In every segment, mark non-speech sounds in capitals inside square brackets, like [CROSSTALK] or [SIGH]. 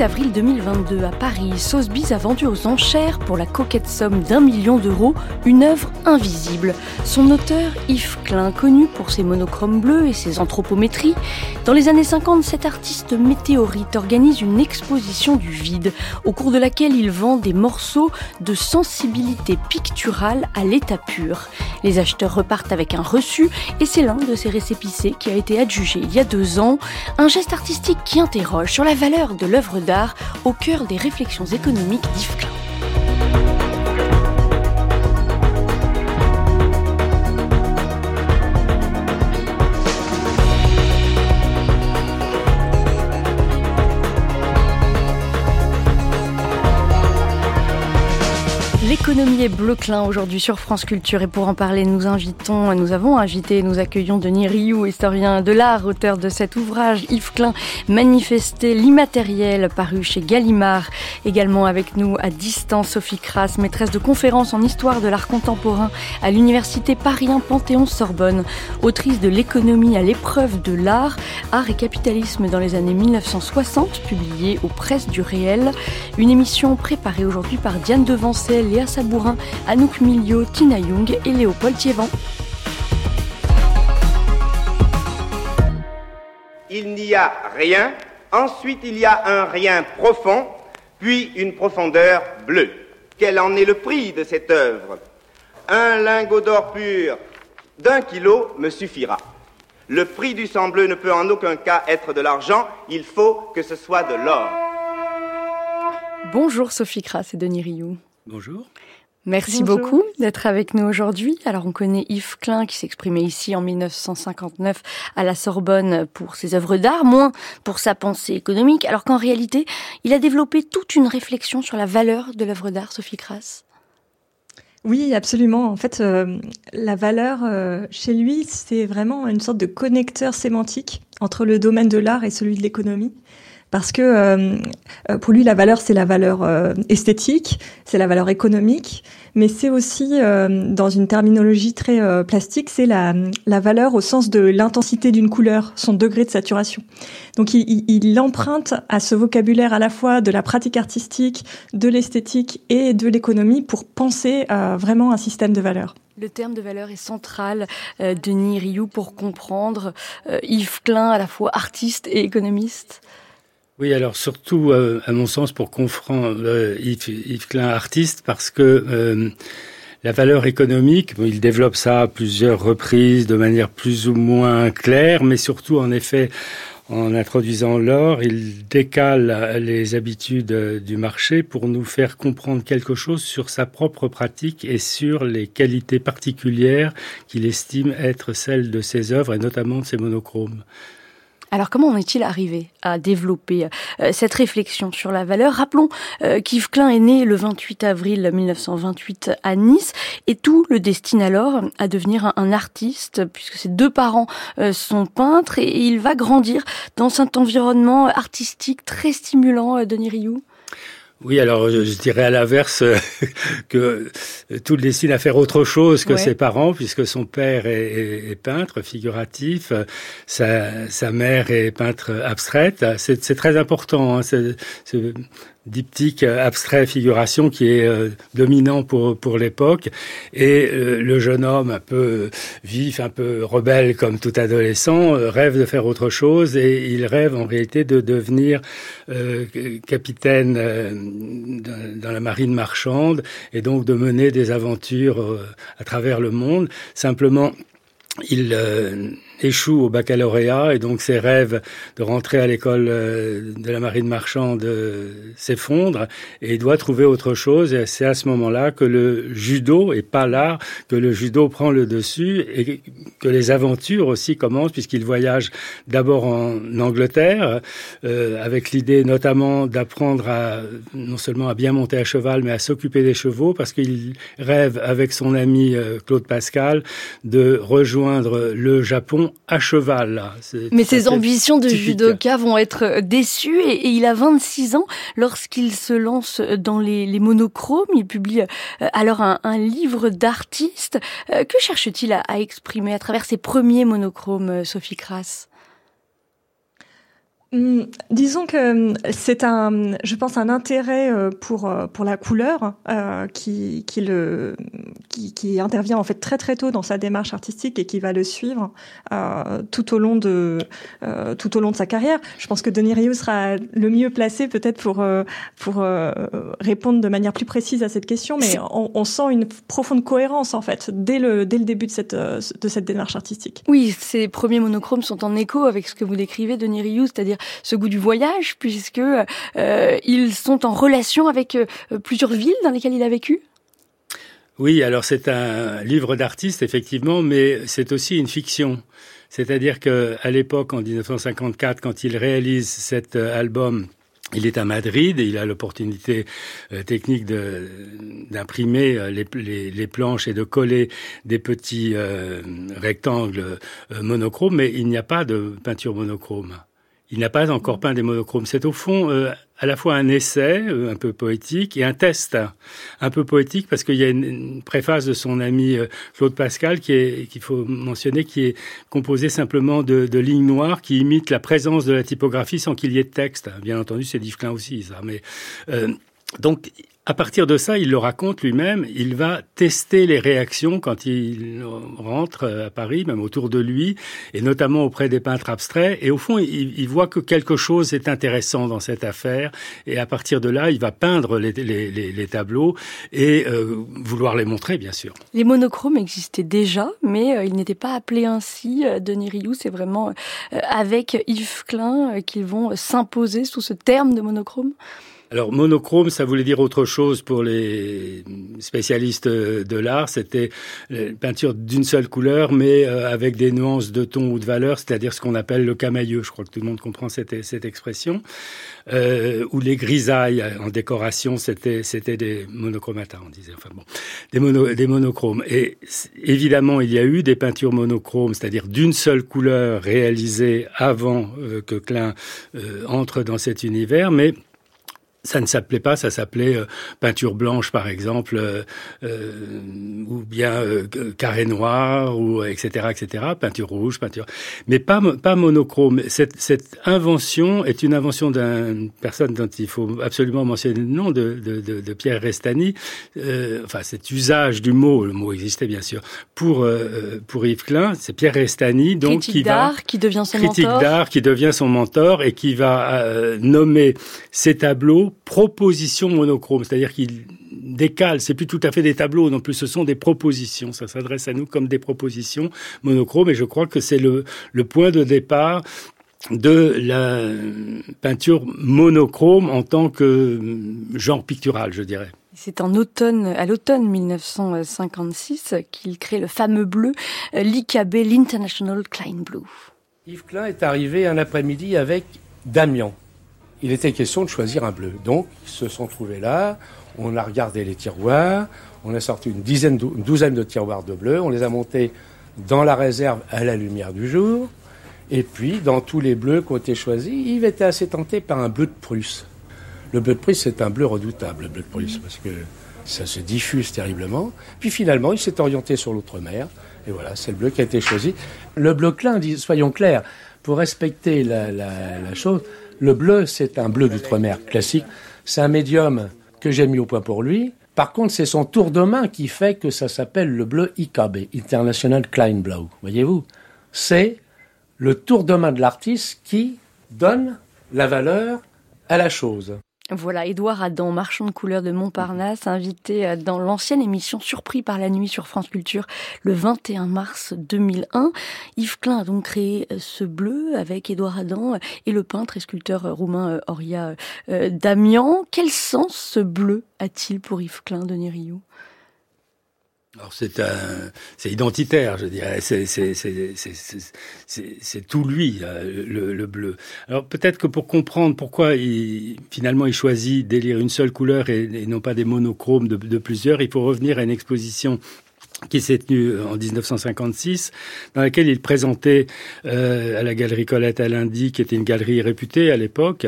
Le 6 avril 2022 à Paris, Sotheby's a vendu aux enchères pour la coquette somme d'un million d'euros une œuvre invisible. Son auteur, Yves Klein, connu pour ses monochromes bleus et ses anthropométries, dans les années 50, cet artiste météorite organise une exposition du vide, au cours de laquelle il vend des morceaux de sensibilité picturale à l'état pur. Les acheteurs repartent avec un reçu et c'est l'un de ces récépissés qui a été adjugé il y a deux ans, un geste artistique qui interroge sur la valeur de l'œuvre au cœur des réflexions économiques d'Yves Klein. L'économie est bleu clin aujourd'hui sur France Culture et pour en parler, nous invitons, nous avons invité, nous accueillons Denis Rioux, historien de l'art, auteur de cet ouvrage, Yves Klein, Manifester l'immatériel, paru chez Gallimard. Également avec nous à distance, Sophie Kras, maîtresse de conférences en histoire de l'art contemporain à l'université Paris Panthéon-Sorbonne, autrice de l'économie à l'épreuve de l'art, art et capitalisme dans les années 1960, publiée aux presses du réel. Une émission préparée aujourd'hui par Diane Devancel Léa Sabourin, Anouk Milio, Tina Young et Léopold Thievan. Il n'y a rien, ensuite il y a un rien profond, puis une profondeur bleue. Quel en est le prix de cette œuvre? Un lingot d'or pur d'un kilo me suffira. Le prix du sang bleu ne peut en aucun cas être de l'argent, il faut que ce soit de l'or. Bonjour Sophie Kras et Denis Rioux. Bonjour. Merci beaucoup d'être avec nous aujourd'hui. Alors on connaît Yves Klein qui s'exprimait ici en 1959 à la Sorbonne pour ses œuvres d'art, moins pour sa pensée économique, alors qu'en réalité, il a développé toute une réflexion sur la valeur de l'œuvre d'art, Sophie Kras. Oui, absolument. En fait, euh, la valeur euh, chez lui, c'est vraiment une sorte de connecteur sémantique entre le domaine de l'art et celui de l'économie parce que euh, euh, pour lui la valeur c'est la valeur euh, esthétique, c'est la valeur économique, mais c'est aussi dans une terminologie très plastique, c'est la, la valeur au sens de l'intensité d'une couleur, son degré de saturation. Donc il, il, emprunte à ce vocabulaire à la fois de la pratique artistique, de l'esthétique et de l'économie pour penser vraiment un système de valeurs. Le terme de valeur est central, Denis Rioux, pour comprendre Yves Klein, à la fois artiste et économiste. Oui, alors surtout, euh, à mon sens, pour confronter euh, Yves, Klein artiste, parce que euh, la valeur économique, il développe ça à plusieurs reprises de manière plus ou moins claire, mais surtout, en effet, en introduisant l'or, il décale les habitudes du marché pour nous faire comprendre quelque chose sur sa propre pratique et sur les qualités particulières qu'il estime être celles de ses œuvres et notamment de ses monochromes. Alors comment en est-il arrivé à développer euh, cette réflexion sur la valeur? Rappelons euh, qu'Yves Klein est né le 28 avril 1928 à Nice et tout le destine alors à devenir un, artiste puisque ses deux parents euh, sont peintres et, il va grandir dans cet environnement artistique très stimulant, Denis Rioux. Oui, alors je, dirais à l'inverse [LAUGHS] que tout le destine à faire autre chose que ses parents, puisque son père est, peintre figuratif, sa, sa, mère est peintre abstraite. C'est très important. Hein, diptyque abstrait figuration qui est euh, dominant pour pour l'époque. Et euh, le jeune homme un peu vif un peu rebelle comme tout adolescent euh, rêve de faire autre chose et il rêve en réalité de devenir capitaine dans la marine marchande et donc de mener des aventures à travers le monde. Simplement il échoue au baccalauréat et donc ses rêves de rentrer à l'école euh, de la marine marchande euh, s'effondrent et doit trouver autre chose. Et c'est à ce moment-là que le judo et pas l'art que le judo prend le dessus et que les aventures aussi commencent puisqu'il voyage d'abord en Angleterre euh, avec l'idée notamment d'apprendre à non seulement à bien monter à cheval mais à s'occuper des chevaux parce qu'il rêve avec son ami Claude Pascal de rejoindre le Japon ambitions à cheval. Mais ses ambitions de judoka vont être déçues et, il a 26 ans lorsqu'il se lance dans les, monochromes. Il publie alors un, livre d'artiste. Que cherche-t-il à, à, exprimer à travers ses premiers monochromes, Sophie Crass Hmm, disons que hmm, c'est un, je pense, un intérêt euh, pour euh, pour la couleur euh, qui qui le qui, qui, intervient en fait très très tôt dans sa démarche artistique et qui va le suivre euh, tout au long de euh, tout au long de sa carrière. Je pense que Denis Riou sera le mieux placé peut-être pour pour répondre de manière plus précise à cette question, mais on, on, sent une profonde cohérence en fait dès le dès le début de cette de cette démarche artistique. Oui, ces premiers monochromes sont en écho avec ce que vous décrivez, Denis Riou, c'est-à-dire ce goût du voyage, puisque euh, ils sont en relation avec euh, plusieurs villes dans lesquelles il a vécu? Oui, alors c'est un livre d'artiste, effectivement, mais c'est aussi une fiction. C'est-à-dire qu'à l'époque, en 1954, quand il réalise cet euh, album, il est à Madrid et il a l'opportunité technique d'imprimer les, planches et de coller des petits rectangles monochromes, mais il n'y a pas de peinture monochrome il n'a pas encore peint des monochromes. C'est au fond euh, à la fois un essai euh, un peu poétique et un test un peu poétique parce qu'il y a une, préface de son ami euh, Claude Pascal qui est qu'il faut mentionner qui est composée simplement de, de, lignes noires qui imitent la présence de la typographie sans qu'il y ait de texte. Bien entendu, c'est Klein aussi ça, mais donc à partir de ça, il le raconte lui-même, il va tester les réactions quand il rentre à Paris, même autour de lui, et notamment auprès des peintres abstraits. Et au fond, il, voit que quelque chose est intéressant dans cette affaire. Et à partir de là, il va peindre les, tableaux et euh, vouloir les montrer, bien sûr. Les monochromes existaient déjà, mais euh, ils n'étaient pas appelés ainsi. Euh, Denis Rioux, c'est vraiment avec Yves Klein qu'ils vont s'imposer sous ce terme de monochrome alors monochrome, ça voulait dire autre chose pour les spécialistes de l'art. C'était une peinture d'une seule couleur, mais euh, avec des nuances de ton ou de valeur, c'est-à-dire ce qu'on appelle le camailleux. Je crois que tout le monde comprend cette, expression. Euh, ou les grisailles en décoration, c'était des monochromata, on disait. Enfin bon, des, mono, des monochromes. Et évidemment, il y a eu des peintures monochromes, c'est-à-dire d'une seule couleur réalisées avant euh, que Klein euh, entre dans cet univers, mais ça ne s'appelait pas, ça s'appelait euh, peinture blanche par exemple, euh, euh ou bien euh, carré noir, ou etc. etc. Peinture rouge, peinture, mais pas pas monochrome. Cette, cette invention est une invention d'une personne dont il faut absolument mentionner le nom de, de, de, de Pierre Restani. enfin, cet usage du mot, le mot existait bien sûr pour pour Yves Klein, c'est Pierre Restani, donc critique qui d'art, qui devient son critique d'art, qui devient son mentor et qui va nommer ses tableaux propositions monochromes, c'est-à-dire qu'il décale, c'est plus tout à fait des tableaux non plus, ce sont des propositions, ça s'adresse à nous comme des propositions monochromes et je crois que c'est le, le point de départ de la peinture monochrome en tant que genre pictural, je dirais. C'est en automne, à l'automne 1956 qu'il crée le fameux bleu, l'IKB, l'International Klein Blue. Yves Klein est arrivé un après-midi avec Damian, il était question de choisir un bleu. Donc, ils se sont trouvés là, on a regardé les tiroirs, on a sorti une, dizaine, une douzaine de tiroirs de bleu, on les a montés dans la réserve à la lumière du jour, et puis dans tous les bleus qui ont été choisis, Yves était assez tenté par un bleu de Prusse. Le bleu de Prusse, c'est un bleu redoutable, le bleu de Prusse, parce que ça se diffuse terriblement. Puis finalement, il s'est orienté sur l'autre mer, et voilà, c'est le bleu qui a été choisi. Le bleu clin, soyons clairs, pour respecter la, la chose, le bleu, c'est un bleu d'outre-mer classique. C'est un médium que j'ai mis au point pour lui. Par contre, c'est son tour de main qui fait que ça s'appelle le bleu IKB, International Klein Blau. Voyez-vous? C'est le tour de main de l'artiste qui donne la valeur à la chose. Voilà, Édouard Adam, marchand de couleurs de Montparnasse, invité euh, dans l'ancienne émission Surpris par la nuit sur France Culture le 21 mars 2001. Yves Klein a donc créé euh, ce bleu avec Édouard Adam et le peintre et sculpteur roumain Oria euh, Damian. Quel sens ce bleu a-t-il pour Yves Klein, Denis Rioux? Alors c'est c'est identitaire, je dirais. C'est c'est tout lui le, le, bleu. Alors peut-être que pour comprendre pourquoi il, finalement il choisit d'élire une seule couleur et, non pas des monochromes de, plusieurs, il faut revenir à une exposition qui s'est tenu en 1956, dans laquelle il présentait euh, à la galerie Colette à lundi, qui était une galerie réputée à l'époque,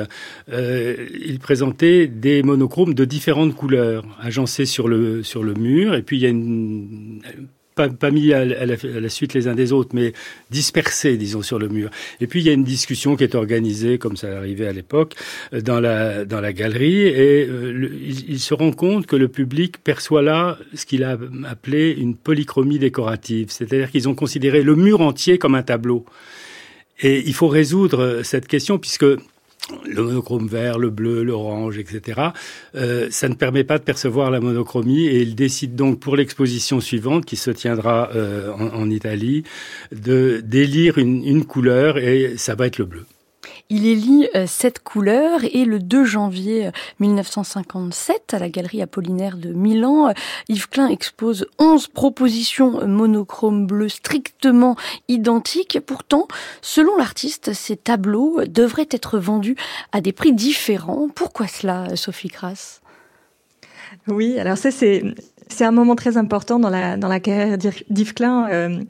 euh, il présentait des monochromes de différentes couleurs, agencés sur le sur le mur, et puis il y a une pas, pas mis à la, suite les uns des autres, mais dispersés, disons, sur le mur. Et puis il y a une discussion qui est organisée, comme ça arrivait à l'époque, euh, dans la dans la galerie, et euh, il, se rend compte que le public perçoit là ce qu'il a appelé une polychromie décorative, c'est-à-dire qu'ils ont considéré le mur entier comme un tableau. Et il faut résoudre cette question puisque le monochrome vert, le bleu, l'orange, etc. Euh, ça ne permet pas de percevoir la monochromie et il décide donc pour l'exposition suivante qui se tiendra euh, en, Italie de d'élire une couleur et ça va être le bleu. Il élit euh, cette couleur et le 2 janvier 1957, euh, à la Galerie Apollinaire de Milan, euh, Yves Klein expose 11 propositions monochromes bleus strictement identiques. Pourtant, selon l'artiste, ces tableaux devraient être vendus à des prix différents. Pourquoi cela, Sophie Crass oui, alors ça c'est c'est un moment très important dans la, dans la carrière d'Yves Klein. Euh,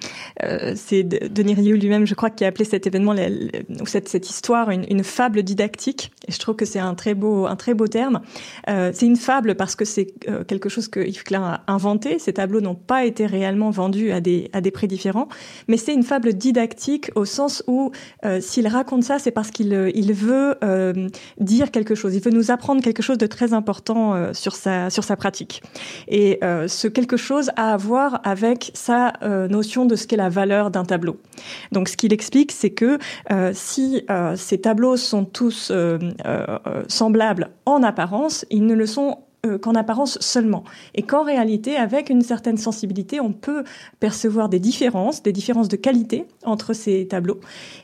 euh, c'est Denis Rioux lui-même, je crois, qui a appelé cet événement, ou cette, cette histoire, une, fable didactique. Et je trouve que c'est un très beau, un très beau terme. Euh, c'est une fable parce que c'est quelque chose que Yves Klein a inventé. Ces tableaux n'ont pas été réellement vendus à des, à des prix différents. Mais c'est une fable didactique au sens où, s'il raconte ça, c'est parce qu'il il veut dire quelque chose. Il veut nous apprendre quelque chose de très important sur, sa, sur sa pratique. Et euh, ce quelque chose a à voir avec sa euh, notion de ce qu'est la valeur d'un tableau. Donc ce qu'il explique, c'est que euh, si ces tableaux sont tous semblables en apparence, ils ne le sont euh, qu'en apparence seulement. Et qu'en réalité, avec une certaine sensibilité, on peut percevoir des différences, des différences de qualité entre ces tableaux.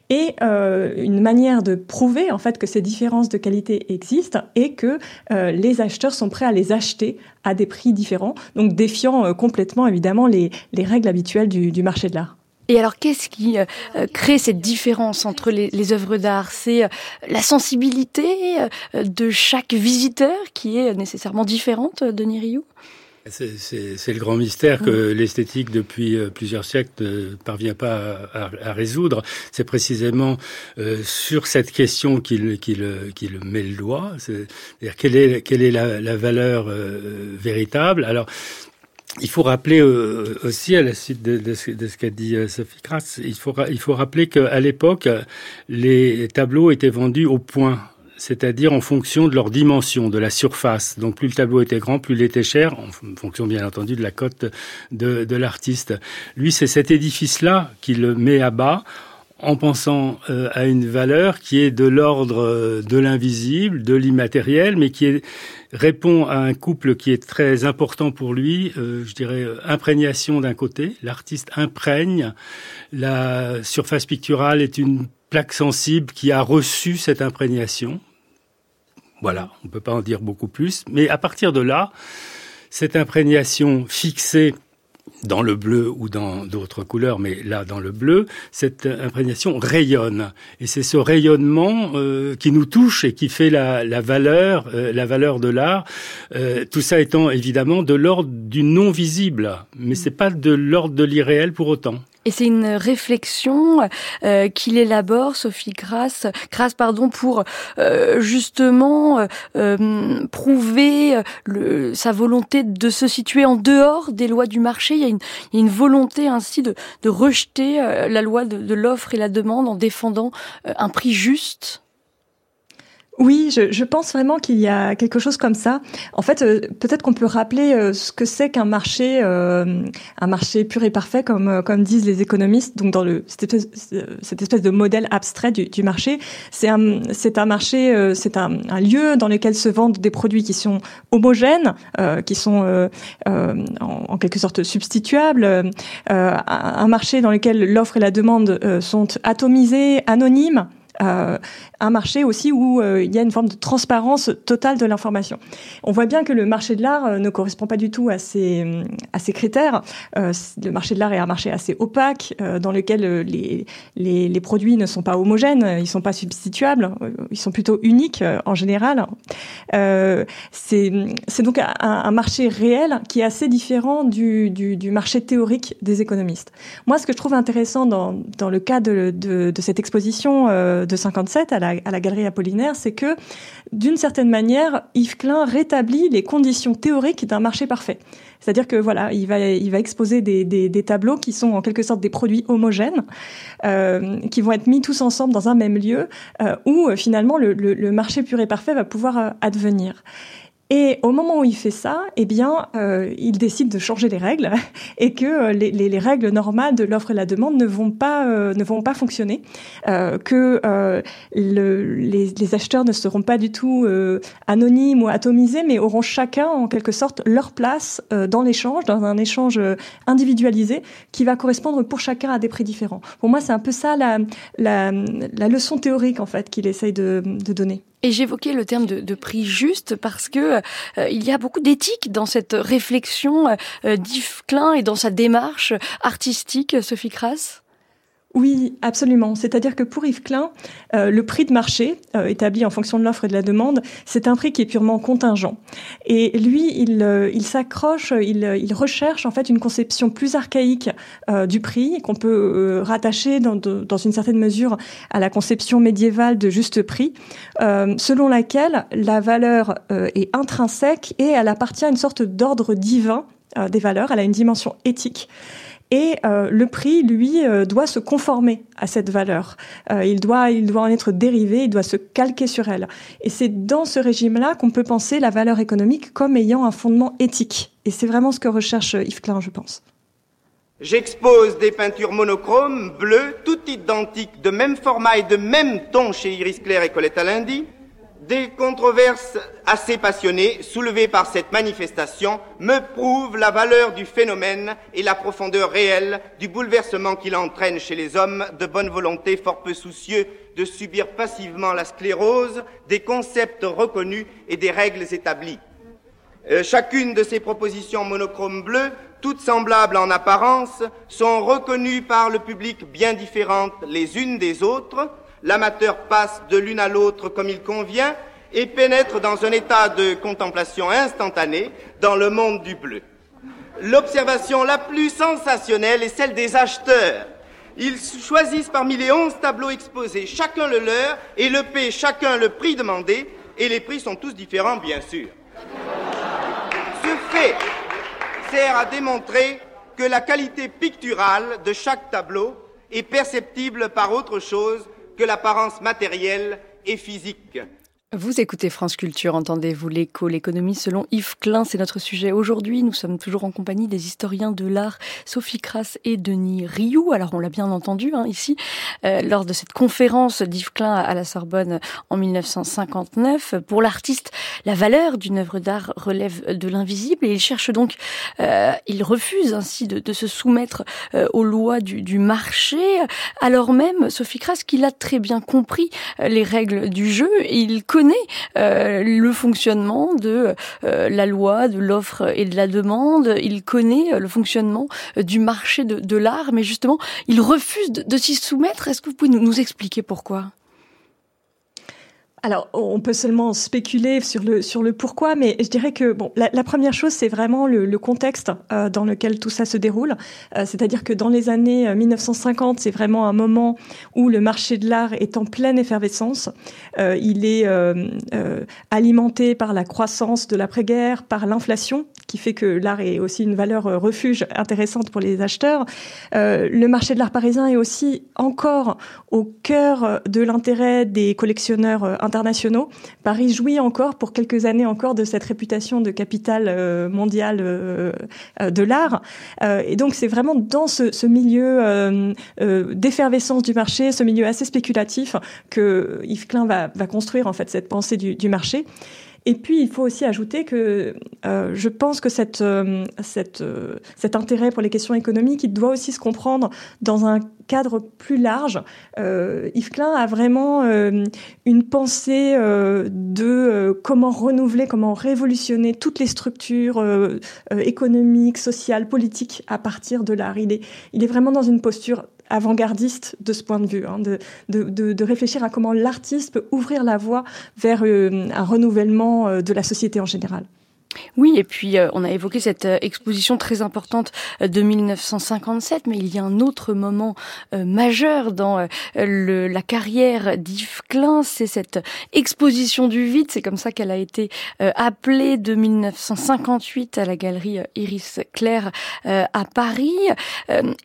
Et euh, une manière de prouver en fait que ces différences de qualité existent et que euh, les acheteurs sont prêts à les acheter à des prix différents, donc défiant complètement évidemment les, les règles habituelles du, du marché de l'art. Et alors, qu'est-ce qui euh, crée cette différence entre les, les œuvres d'art? C'est euh, la sensibilité euh, de chaque visiteur qui est nécessairement différente, Denis Rioux? C'est le grand mystère que l'esthétique, depuis plusieurs siècles, ne parvient pas à, à, résoudre. C'est précisément sur cette question qu'il met le doigt. C'est-à-dire quelle est, quelle est la, la valeur véritable? Alors, il faut rappeler euh, aussi, à la suite de, ce, qu'a dit euh, Sophie Kratz, il faut, il faut rappeler qu'à l'époque, les tableaux étaient vendus au point, c'est-à-dire en fonction de leur dimension, de la surface. Donc plus le tableau était grand, plus il était cher, en fonction bien entendu de la cote de, de l'artiste. Lui, c'est cet édifice-là qu'il met à bas en pensant euh, à une valeur qui est de l'ordre euh, de l'invisible, de l'immatériel, mais qui répond à un couple qui est très important pour lui, euh, je dirais imprégnation d'un côté, l'artiste imprègne, la surface picturale est une plaque sensible qui a reçu cette imprégnation. Voilà, on ne peut pas en dire beaucoup plus, mais à partir de là, cette imprégnation fixée dans le bleu ou dans d'autres couleurs, mais là dans le bleu, cette imprégnation rayonne. Et c'est ce rayonnement euh, qui nous touche et qui fait la, la valeur, euh, la valeur de l'art. Euh, tout ça étant évidemment de l'ordre du non visible, mais c'est pas de l'ordre de l'irréel pour autant. Et c'est une réflexion euh, qu'il élabore, Sophie Grasse, Grasse pardon, pour euh, justement euh, prouver sa volonté de se situer en dehors des lois du marché. Il y a une, volonté ainsi de, de rejeter la loi de, de l'offre et la demande en défendant un prix juste. Oui, je, je pense vraiment qu'il y a quelque chose comme ça. En fait, euh, peut-être qu'on peut rappeler euh, ce que c'est qu'un marché, euh, un marché pur et parfait, comme comme disent les économistes. Donc, dans le cette espèce, cette espèce de modèle abstrait du, du marché, c'est un c'est un marché, c'est un, un, lieu dans lequel se vendent des produits qui sont homogènes, qui sont en, en, quelque sorte substituables. un marché dans lequel l'offre et la demande sont atomisées, anonymes. Euh, un marché aussi où euh, il y a une forme de transparence totale de l'information. On voit bien que le marché de l'art euh, ne correspond pas du tout à ces, à ces critères. le marché de l'art est un marché assez opaque dans lequel les, les, produits ne sont pas homogènes, ils sont pas substituables, ils sont plutôt uniques en général. c'est donc un, marché réel qui est assez différent du, du, marché théorique des économistes. Moi, ce que je trouve intéressant dans, dans le cas de, de cette exposition de 57 à la, à la Galerie Apollinaire, c'est que d'une certaine manière, Yves Klein rétablit les conditions théoriques d'un marché parfait. C'est-à-dire que voilà, il va, il va exposer des, des, tableaux qui sont en quelque sorte des produits homogènes, euh, qui vont être mis tous ensemble dans un même lieu, euh, où euh, finalement le, le, marché pur et parfait va pouvoir advenir. Et au moment où il fait ça, eh bien, euh, il décide de changer les règles [LAUGHS] et que euh, les, les, les, règles normales de l'offre et la demande ne vont pas euh, ne vont pas fonctionner, euh, que euh, le, les, les, acheteurs ne seront pas du tout euh, anonymes ou atomisés, mais auront chacun en quelque sorte leur place dans l'échange, dans un échange individualisé qui va correspondre pour chacun à des prix différents. Pour moi, c'est un peu ça la, la, la leçon théorique en fait qu'il essaye de, de donner. Et j'évoquais le terme de, prix juste parce que euh, il y a beaucoup d'éthique dans cette réflexion euh, d'Yves et dans sa démarche artistique, Sophie Crass. Oui, absolument. C'est-à-dire que pour Yves Klein, euh, le prix de marché, euh, établi en fonction de l'offre et de la demande, c'est un prix qui est purement contingent. Et lui, il, euh, s'accroche, il, recherche en fait une conception plus archaïque du prix, qu'on peut rattacher dans, une certaine mesure à la conception médiévale de juste prix, selon laquelle la valeur est intrinsèque et elle appartient à une sorte d'ordre divin des valeurs, elle a une dimension éthique. Et euh, le prix, lui, euh, doit se conformer à cette valeur. Euh, il, doit, il doit en être dérivé, il doit se calquer sur elle. Et c'est dans ce régime-là qu'on peut penser la valeur économique comme ayant un fondement éthique. Et c'est vraiment ce que recherche Yves Klein, je pense. J'expose des peintures monochromes, bleues, toutes identiques, de même format et de même ton chez Iris Claire et Colette Alindy, des controverses assez passionnées soulevées par cette manifestation me prouvent la valeur du phénomène et la profondeur réelle du bouleversement qu'il entraîne chez les hommes de bonne volonté fort peu soucieux de subir passivement la sclérose des concepts reconnus et des règles établies. Euh, chacune de ces propositions monochromes bleues, toutes semblables en apparence, sont reconnues par le public bien différentes les unes des autres, l'amateur passe de l'une à l'autre comme il convient et pénètre dans un état de contemplation instantanée dans le monde du bleu. L'observation la plus sensationnelle est celle des acheteurs. Ils choisissent parmi les onze tableaux exposés chacun le leur et le paient chacun le prix demandé, et les prix sont tous différents, bien sûr. Ce fait sert à démontrer que la qualité picturale de chaque tableau est perceptible par autre chose que l'apparence matérielle et physique. Vous écoutez France Culture, entendez-vous l'écho, l'économie selon Yves Klein, c'est notre sujet aujourd'hui. Nous sommes toujours en compagnie des historiens de l'art Sophie Crass et Denis Rioux. Alors on l'a bien entendu hein, ici, euh, lors de cette conférence d'Yves Klein à la Sorbonne en 1959. Pour l'artiste, la valeur d'une œuvre d'art relève de l'invisible et il cherche donc, euh, il refuse ainsi de, de se soumettre euh, aux lois du, du, marché, alors même, Sophie Crass, qu'il a très bien compris euh, les règles du jeu, il connaît euh, le fonctionnement de euh, la loi, de l'offre et de la demande. Il connaît euh, le fonctionnement du marché de, l'art, mais justement, il refuse de, s'y soumettre. Est-ce que vous pouvez nous expliquer pourquoi? Alors, on peut seulement spéculer sur le sur le pourquoi, mais je dirais que bon, la, première chose, c'est vraiment le, contexte euh, dans lequel tout ça se déroule. Euh, C'est-à-dire que dans les années 1950, c'est vraiment un moment où le marché de l'art est en pleine effervescence. Euh, il est euh, euh, alimenté par la croissance de l'après-guerre, par l'inflation, qui fait que l'art est aussi une valeur refuge intéressante pour les acheteurs. le marché de l'art parisien est aussi encore au cœur de l'intérêt des collectionneurs internationaux. Paris jouit encore pour quelques années encore de cette réputation de capitale euh, mondiale euh, euh, de l'art. et donc c'est vraiment dans ce, milieu d'effervescence du marché, ce milieu assez spéculatif, que Yves Klein va, construire en fait cette pensée du marché. Et puis, il faut aussi ajouter que euh, je pense que euh, euh, cet intérêt pour les questions économiques, il doit aussi se comprendre dans un cadre plus large. Yves Klein a vraiment une pensée de comment renouveler, comment révolutionner toutes les structures économiques, sociales, politiques à partir de l'art. Il est vraiment dans une posture avant-gardiste de ce point de vue, hein, de, de, de, réfléchir à comment l'artiste peut ouvrir la voie vers un renouvellement de la société en général. Oui, et puis euh, on a évoqué cette euh, exposition très importante euh, de 1957, mais il y a un autre moment majeur dans la carrière d'Yves Klein, c'est cette exposition du vide, c'est comme ça qu'elle a été appelée de 1958 à la galerie Iris Claire à Paris,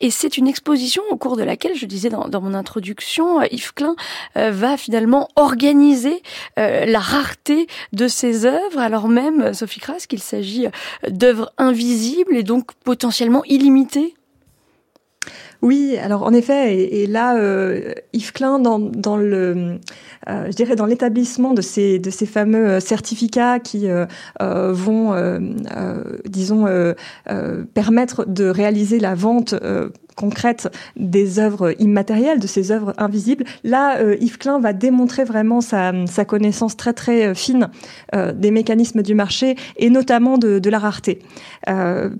et c'est une exposition au cours de laquelle, je disais dans, dans mon introduction, Yves Klein va finalement organiser la rareté de ses œuvres, alors même, Sophie Kras, qu'il s'agit d'œuvres invisibles et donc potentiellement illimitées oui, alors en effet, et, là, euh, Yves Klein, dans, dans le, euh, je dirais dans l'établissement de ces de ces fameux certificats qui euh, euh vont, euh, disons, permettre de réaliser la vente concrète des œuvres immatérielles, de ces œuvres invisibles. Là, Yves Klein va démontrer vraiment sa, sa connaissance très très fine des mécanismes du marché et notamment de, de la rareté,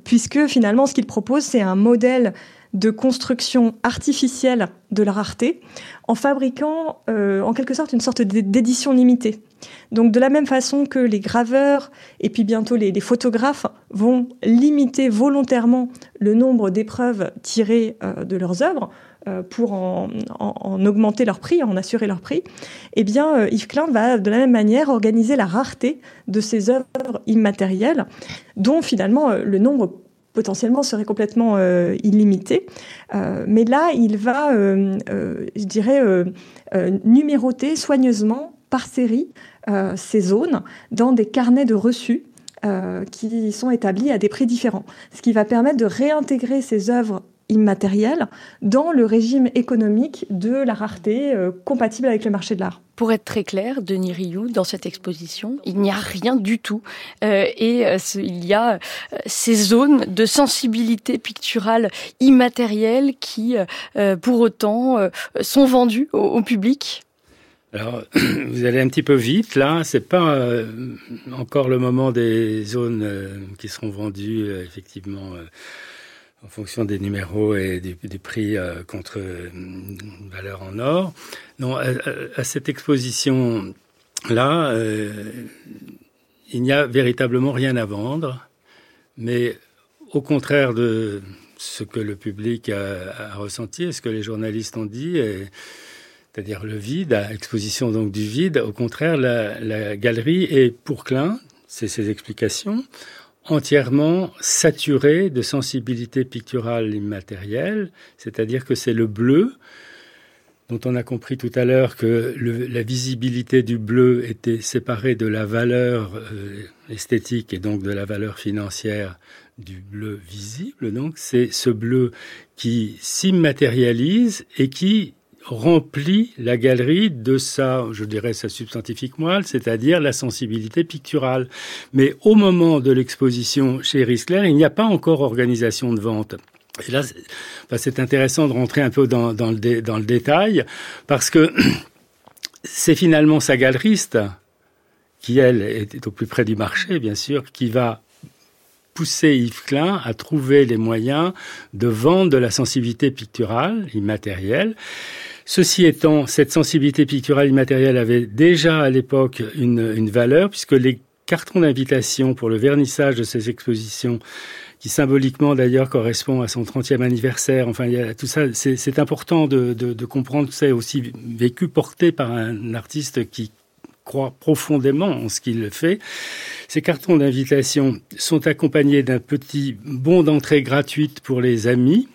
puisque finalement, ce qu'il propose, c'est un modèle de construction artificielle de la rareté en fabriquant euh, en quelque sorte une sorte d'édition limitée. Donc de la même façon que les graveurs et puis bientôt les, photographes vont limiter volontairement le nombre d'épreuves tirées euh, de leurs œuvres euh, pour en, augmenter leur prix, en assurer leur prix, eh bien Yves Klein va de la même manière organiser la rareté de ces œuvres immatérielles, dont finalement le nombre potentiellement serait complètement euh, illimité. Euh, mais là, il va, euh, je dirais, numéroter soigneusement par série ces zones dans des carnets de reçus qui sont établis à des prix différents, ce qui va permettre de réintégrer ces œuvres immatérielles dans le régime économique de la rareté compatible avec le marché de l'art. Pour être très clair, Denis Rioux, dans cette exposition, il n'y a rien du tout. Euh, et euh, il y a euh, ces zones de sensibilité picturale immatérielle qui, pour autant, sont vendues au, public. Alors, [CLEARS THROAT] vous allez un petit peu vite là. C'est pas encore le moment des zones qui seront vendues effectivement en fonction des numéros et des, prix euh, contre une valeur en or. Non, à, cette exposition-là, euh, il n'y a véritablement rien à vendre, mais au contraire de ce que le public a, ressenti et ce que les journalistes ont dit, c'est-à-dire le vide, exposition donc du vide, au contraire, la, la galerie est pour Klein, c'est ses explications, entièrement saturé de sensibilité picturale immatérielle, c'est-à-dire que c'est le bleu dont on a compris tout à l'heure que la visibilité du bleu était séparée de la valeur euh, esthétique et donc de la valeur financière du bleu visible. Donc c'est ce bleu qui s'immatérialise et qui remplit la galerie de sa, je dirais, sa substantifique moelle, c'est-à-dire la sensibilité picturale. Mais au moment de l'exposition chez Risler, il n'y a pas encore organisation de vente. Et là, c'est intéressant de rentrer un peu dans, le, dans le détail, parce que [CLEARS THROAT] c'est finalement sa galeriste, qui elle est au plus près du marché, bien sûr, qui va pousser Yves Klein à trouver les moyens de vendre de la sensibilité picturale, immatérielle. Ceci étant, cette sensibilité picturale immatérielle avait déjà à l'époque une, valeur, puisque les cartons d'invitation pour le vernissage de ces expositions qui symboliquement d'ailleurs correspond à son 30e anniversaire. Enfin, tout ça. C'est important de, de, de comprendre que c'est aussi vécu, porté par un artiste qui croit profondément en ce qu'il fait. Ces cartons d'invitation sont accompagnés d'un petit bon d'entrée gratuite pour les amis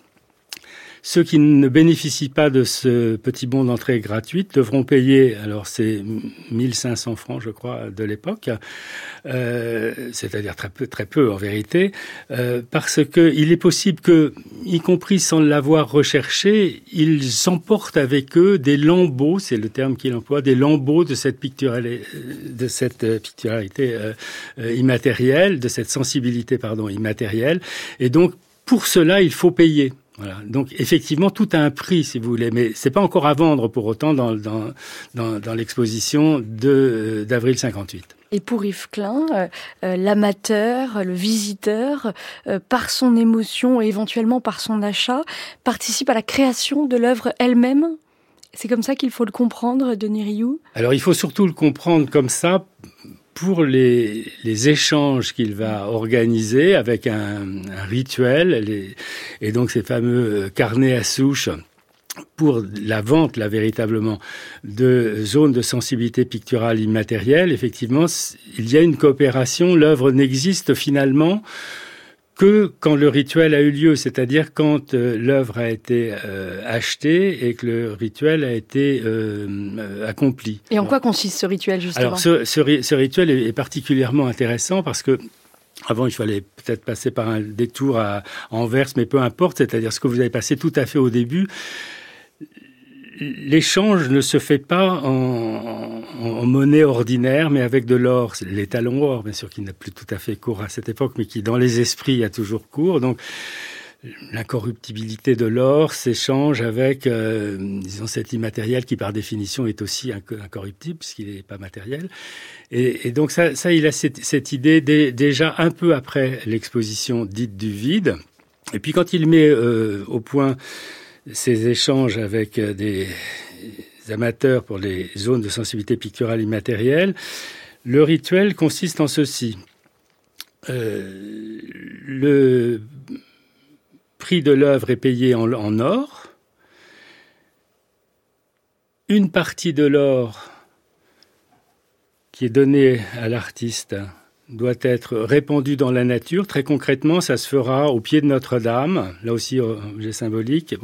ceux qui ne bénéficient pas de ce petit bon d'entrée gratuite devront payer, alors c'est 1500 francs, je crois, de l'époque, euh, c'est-à-dire très peu, très peu en vérité, euh, parce que il est possible que, y compris sans l'avoir recherché, ils emportent avec eux des lambeaux, c'est le terme qu'il emploie, des lambeaux de cette picturalité, de cette picturalité euh, euh, immatérielle, de cette sensibilité, pardon, immatérielle, et donc pour cela, il faut payer. Voilà. Donc effectivement, tout a un prix, si vous voulez, mais c'est pas encore à vendre pour autant dans, dans, dans, dans l'exposition de euh, d'avril 58. Et pour Yves Klein, euh, euh, l'amateur, le visiteur, euh, par son émotion et éventuellement par son achat, participe à la création de l'œuvre elle-même? C'est comme ça qu'il faut le comprendre, Denis Rioux? Alors il faut surtout le comprendre comme ça pour les, échanges qu'il va organiser avec un, rituel et donc ces fameux carnets à souche pour la vente, là, véritablement, de zones de sensibilité picturale immatérielle, effectivement, il y a une coopération. L'œuvre n'existe finalement que quand le rituel a eu lieu, c'est-à-dire quand euh, l'œuvre a été euh, achetée et que le rituel a été euh, accompli. Et en quoi consiste ce rituel justement? Alors ce, ce, ce rituel est, est, particulièrement intéressant parce que avant, il fallait peut-être passer par un détour à Anvers, mais peu importe, c'est-à-dire ce que vous avez passé tout à fait au début l'échange ne se fait pas en, en, monnaie ordinaire, mais avec de l'or. Les talons or, bien sûr, qui n'a plus tout à fait cours à cette époque, mais qui, dans les esprits, a toujours cours. Donc, l'incorruptibilité de l'or s'échange avec, euh, disons, cet immatériel qui, par définition, est aussi incorruptible, puisqu'il n'est pas matériel. Et, et, donc, ça, ça, il a cette, cette idée déjà un peu après l'exposition dite du vide. Et puis, quand il met euh, au point ces échanges avec euh, des amateurs pour les zones de sensibilité picturale immatérielle, le rituel consiste en ceci. Euh, le prix de l'œuvre est payé en, en, or. Une partie de l'or qui est donnée à l'artiste doit être répandu dans la nature. Très concrètement, ça se fera au pied de Notre-Dame, là aussi objet symbolique,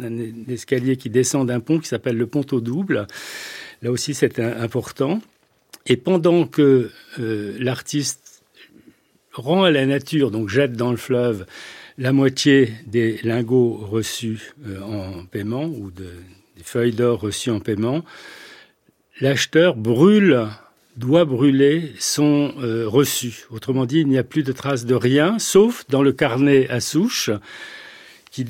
un escalier qui descend d'un pont qui s'appelle le pont au double. Là aussi, c'est important. Et pendant que euh, l'artiste rend à la nature, donc jette dans le fleuve, la moitié des lingots reçus euh, en paiement ou de, des feuilles d'or reçues en paiement, l'acheteur brûle doit brûler son euh, reçu. Autrement dit, il n'y a plus de traces de rien, sauf dans le carnet à souche, qui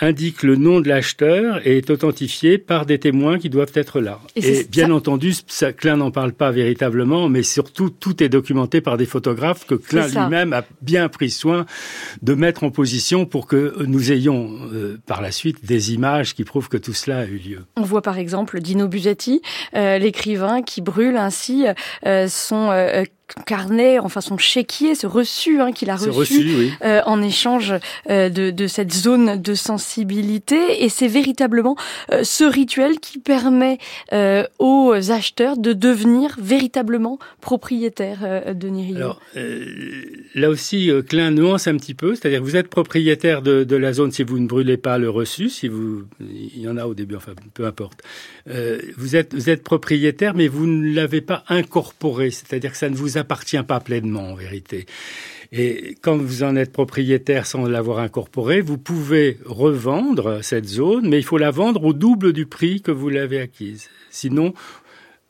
indique le nom de l'acheteur et est authentifié par des témoins qui doivent être là. Et, et bien ça... entendu, ça, Klein n'en parle pas véritablement, mais surtout tout est documenté par des photographes que Klein lui-même a bien pris soin de mettre en position pour que nous ayons euh, par la suite des images qui prouvent que tout cela a eu lieu. On voit par exemple Dino Buzzati, euh, l'écrivain qui brûle ainsi euh, son carnet, enfin son chéquier, ce reçu hein, qu'il a reçu, reçu oui. euh, en échange euh, de, de, cette zone de sensibilité. Et c'est véritablement euh, ce rituel qui permet aux acheteurs de devenir véritablement propriétaires de Nirio. Alors là aussi, Klein nuance un petit peu, c'est-à-dire vous êtes propriétaire de, de, la zone si vous ne brûlez pas le reçu, si vous, il y en a au début, enfin peu importe. vous êtes vous êtes propriétaire, mais vous ne l'avez pas incorporé, c'est-à-dire que ça ne vous appartient pas pleinement en vérité. Et quand vous en êtes propriétaire sans l'avoir incorporé, vous pouvez revendre cette zone, mais il faut la vendre au double du prix que vous l'avez acquise. Sinon,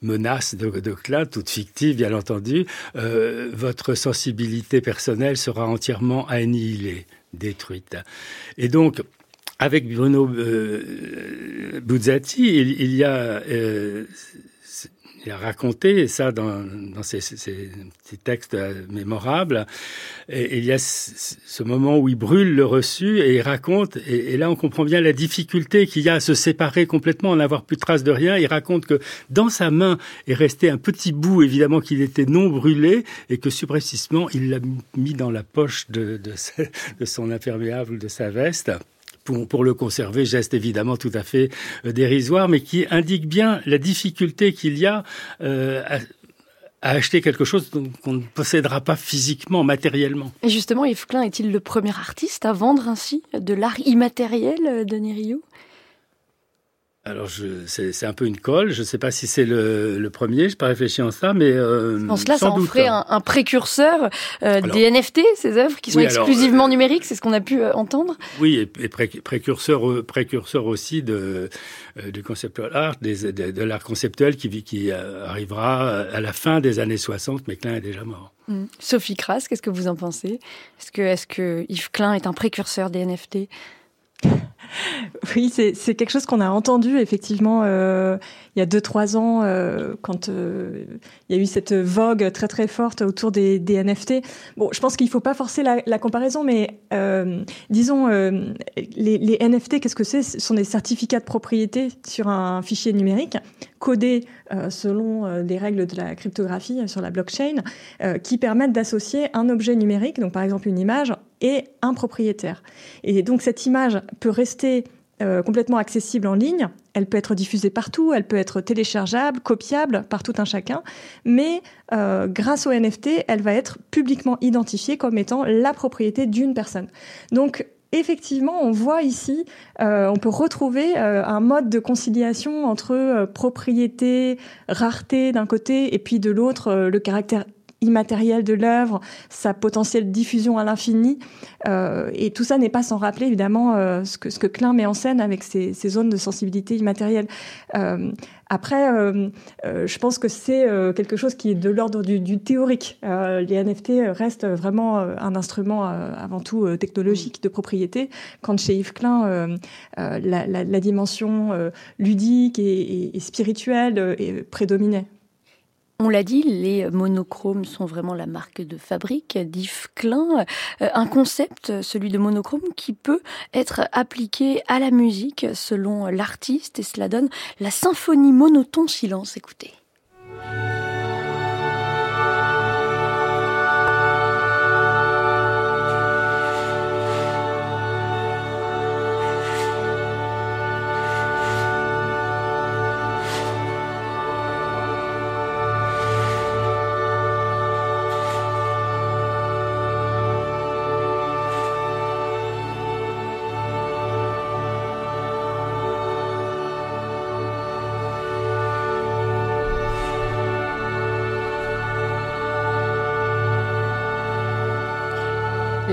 menace de, de toute fictive bien entendu, euh, votre sensibilité personnelle sera entièrement annihilée, détruite. Et donc, avec Bruno euh, Buzzati, il, il y a euh, il a raconté ça dans, dans ses, textes mémorables. Et, il y a ce moment où il brûle le reçu et il raconte, et, là on comprend bien la difficulté qu'il y a à se séparer complètement, en n'avoir plus de traces de rien. Il raconte que dans sa main est resté un petit bout, évidemment, qu'il était non brûlé, et que subrepticement il l'a mis dans la poche de, de, [LAUGHS] de son imperméable, de sa veste pour, le conserver, geste évidemment tout à fait euh, dérisoire, mais qui indique bien la difficulté qu'il y a euh, à, acheter quelque chose qu'on ne possédera pas physiquement, matériellement. Et justement, Yves Klein est-il le premier artiste à vendre ainsi de l'art immatériel euh, de Nériou alors, c'est un peu une colle. Je ne sais pas si c'est le, le, premier. Je n'ai pas réfléchi en ça, mais euh, en cela, ça en ferait un, un précurseur euh, alors, des NFT, ces œuvres qui sont oui, exclusivement alors, numériques. C'est ce qu'on a pu euh, entendre. Oui, et, et pré précurseur, précurseur aussi de, euh, du conceptual art, des, de, de l'art conceptuel qui, qui arrivera à la fin des années 60, mais Klein est déjà mort. Mmh. Sophie Kras, qu'est-ce que vous en pensez? Est-ce que, est -ce que Yves Klein est un précurseur des NFT [LAUGHS] Oui, c'est quelque chose qu'on a entendu effectivement euh, il y a deux trois ans euh, quand euh, il y a eu cette vogue très très forte autour des, NFT. Bon, je pense qu'il faut pas forcer la, comparaison, mais disons les, les, NFT, qu'est-ce que c'est? Ce sont des certificats de propriété sur un fichier numérique codé selon des règles de la cryptographie sur la blockchain, qui permettent d'associer un objet numérique, donc par exemple une image, et un propriétaire. Et donc cette image peut rester euh, complètement accessible en ligne. Elle peut être diffusée partout, elle peut être téléchargeable, copiable par tout un chacun, mais euh, grâce au NFT, elle va être publiquement identifiée comme étant la propriété d'une personne. Donc effectivement, on voit ici, euh, on peut retrouver un mode de conciliation entre propriété, rareté d'un côté, et puis de l'autre, le caractère immatériel de l'œuvre, sa potentielle diffusion à l'infini. Euh, et tout ça n'est pas sans rappeler évidemment euh, ce, que, Klein met en scène avec ses, zones de sensibilité immatérielle. Euh, après, je pense que c'est quelque chose qui est de l'ordre du, théorique. les NFT restent vraiment un instrument avant tout technologique de propriété, quand chez Yves Klein, la, dimension ludique et, et spirituelle prédominait. On l'a dit, les monochromes sont vraiment la marque de fabrique d'Yves Klein. Euh, un concept, celui de monochrome, qui peut être appliqué à la musique selon l'artiste et cela donne la symphonie monotone silence. Écoutez.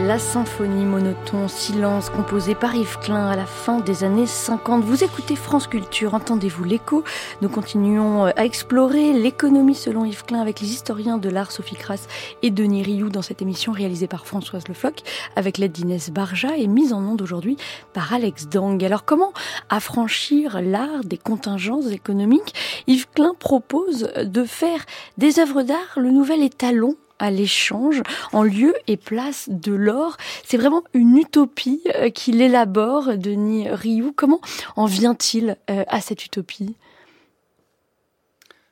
La symphonie monotone Silence composée par Yves Klein à la fin des années 50. Vous écoutez France Culture, entendez-vous l'écho? Nous continuons euh, à explorer l'économie selon Yves Klein avec les historiens de l'art Sophie Crass et Denis Rioux dans cette émission réalisée par Françoise Le Floch avec l'aide d'Inès Barja et mise en onde aujourd'hui par Alex Dang. Alors comment affranchir l'art des contingences économiques? Yves Klein propose de faire des œuvres d'art le nouvel étalon à l'échange en lieu et place de l'or. C'est vraiment une utopie euh, qu'il élabore, Denis Rioux. Comment en vient-il euh, à cette utopie?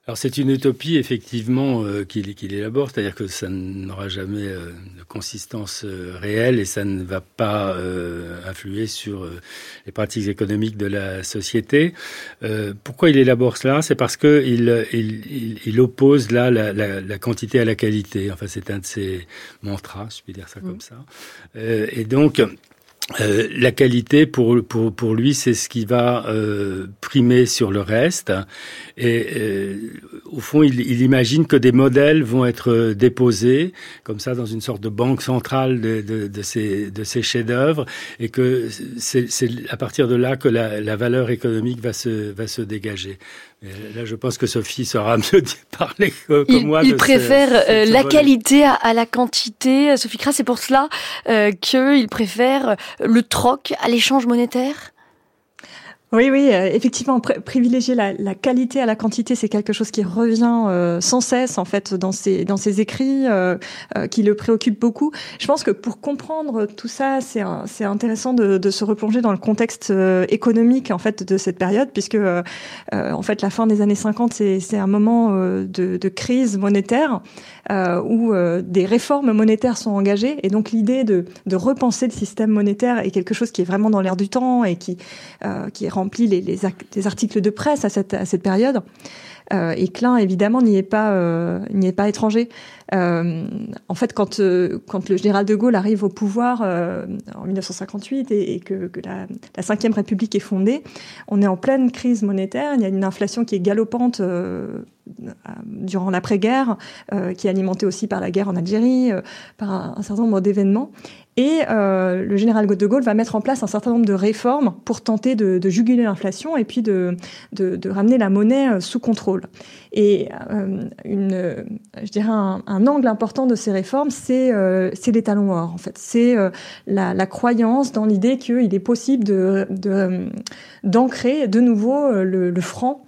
Alors c'est une utopie effectivement euh, qu'il élabore, c'est-à-dire que ça n'aura jamais euh, de consistance euh, réelle et ça ne va pas influer sur les pratiques économiques de la société. pourquoi il élabore cela? C'est parce que il, il, il, oppose là la, la, la, quantité à la qualité. Enfin c'est un de ses mantras, je peux dire ça comme ça. et donc euh, la qualité pour, pour, pour lui, c'est ce qui va euh, primer sur le reste. Et euh, au fond, il, il, imagine que des modèles vont être déposés comme ça dans une sorte de banque centrale de, de, de ces, de ces chefs-d'œuvre, et que c'est à partir de là que la, la valeur économique va se, va se dégager. Là, je pense que Sophie sera [LAUGHS] mieux parler que, il, moi. Il préfère euh, la qualité à, la quantité. Sophie Kras, c'est pour cela euh, qu'il préfère le troc à l'échange monétaire? Oui, oui, euh, effectivement, privilégier la, la, qualité à la quantité, c'est quelque chose qui revient euh, sans cesse en fait dans ses dans ses écrits, euh, qui le préoccupe beaucoup. Je pense que pour comprendre tout ça, c'est c'est intéressant de, de, se replonger dans le contexte économique en fait de cette période, puisque en fait la fin des années 50, c'est c'est un moment de, de, crise monétaire où des réformes monétaires sont engagées, et donc l'idée de de repenser le système monétaire est quelque chose qui est vraiment dans l'air du temps et qui qui est remplit les, les, articles de presse à cette, période. Euh, et Klein, évidemment, n'y est pas, euh, n'y est pas étranger. Euh, en fait, quand, euh, quand le général de Gaulle arrive au pouvoir en 1958 et, que, la, Ve République est fondée, on est en pleine crise monétaire. Il y a une inflation qui est galopante durant l'après-guerre, qui est alimentée aussi par la guerre en Algérie, par un, certain nombre d'événements. Et euh, le général de Gaulle va mettre en place un certain nombre de réformes pour tenter de, juguler l'inflation et puis de, ramener la monnaie sous contrôle. Et une, je dirais un, angle important de ces réformes, c'est c'est les talons or. En fait, c'est la, croyance dans l'idée qu'il est possible d'ancrer de, nouveau le franc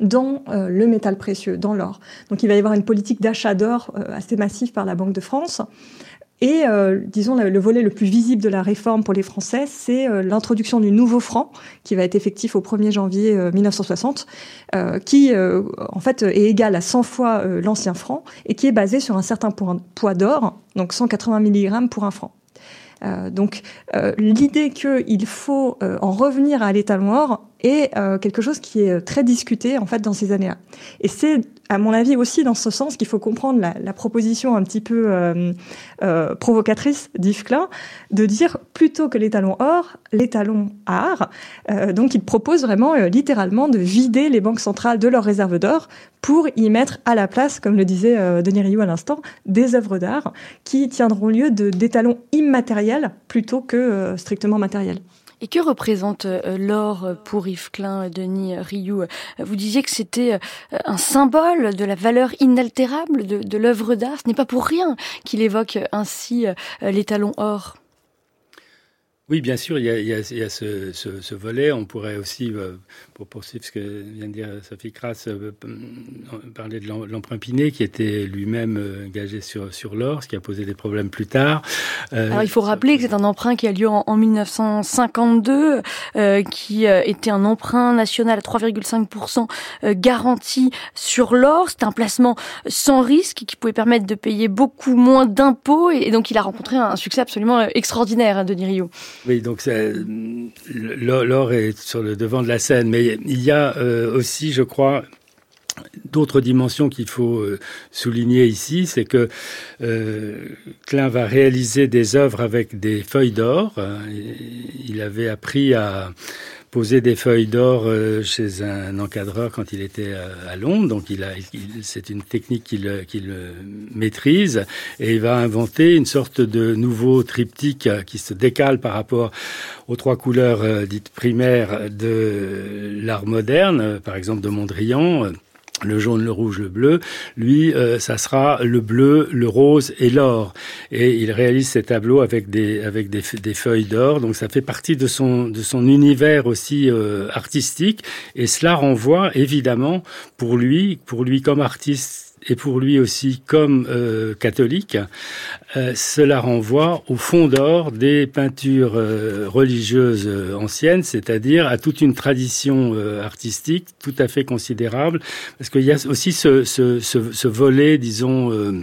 dans le métal précieux, dans l'or. Donc il va y avoir une politique d'achat d'or assez massive par la Banque de France. Et euh, disons le, volet le plus visible de la réforme pour les Français, c'est euh, l'introduction du nouveau franc qui va être effectif au 1er janvier 1960, euh, qui en fait est égal à 100 fois l'ancien franc et qui est basé sur un certain poids d'or, donc 180 mg pour un franc. donc l'idée qu'il faut en revenir à l'état noir est quelque chose qui est très discuté en fait dans ces années-là. Et c'est à mon avis aussi dans ce sens qu'il faut comprendre la, proposition un petit peu euh, euh, provocatrice d'Yves Klein de dire plutôt que les talons or, les talons art. Euh, donc il propose vraiment euh, littéralement de vider les banques centrales de leurs réserves d'or pour y mettre à la place, comme le disait euh, Denis Rioux à l'instant, des œuvres d'art qui tiendront lieu de d'étalons immatériels plutôt que strictement matériels. Et que représente euh, l'or pour Yves Klein, Denis Rioux? Vous disiez que c'était euh, un symbole de la valeur inaltérable de, l'œuvre d'art. Ce n'est pas pour rien qu'il évoque ainsi euh, l'étalon or. Oui, bien sûr, il y a, ce, ce, volet. On pourrait aussi, pour poursuivre ce que vient de dire Sophie Kras, euh, parler de l'emprunt Pinet, qui était lui-même euh, engagé sur, sur l'or, ce qui a posé des problèmes plus tard. Alors, il faut rappeler que c'est un emprunt qui a lieu en, en 1952, qui était un emprunt national à 3,5% garanti sur l'or. C'était un placement sans risque qui pouvait permettre de payer beaucoup moins d'impôts. Et, donc, il a rencontré un succès absolument extraordinaire, hein, Denis Rio. Oui, donc l'or est sur le devant de la scène, mais il y a euh, aussi, je crois, d'autres dimensions qu'il faut euh, souligner ici, c'est que euh, Klein va réaliser des œuvres avec des feuilles d'or. Il avait appris à poser des feuilles d'or euh, chez un encadreur quand il était euh, à Londres. Donc, il a, c'est une technique qu'il qu'il maîtrise et il va inventer une sorte de nouveau triptyque qui se décale par rapport aux trois couleurs euh, dites primaires de l'art moderne, par exemple de Mondrian le jaune, le rouge, le bleu, lui, euh, ça sera le bleu, le rose et l'or. Et il réalise ces tableaux avec des avec des, des feuilles d'or. Donc ça fait partie de son de son univers aussi euh, artistique. Et cela renvoie évidemment pour lui, pour lui comme artiste et pour lui aussi comme euh, catholique, euh, cela renvoie au fond d'or des peintures euh, religieuses euh, anciennes, c'est-à-dire à toute une tradition euh, artistique tout à fait considérable, parce qu'il y a aussi ce, ce, ce, ce volet, disons, euh,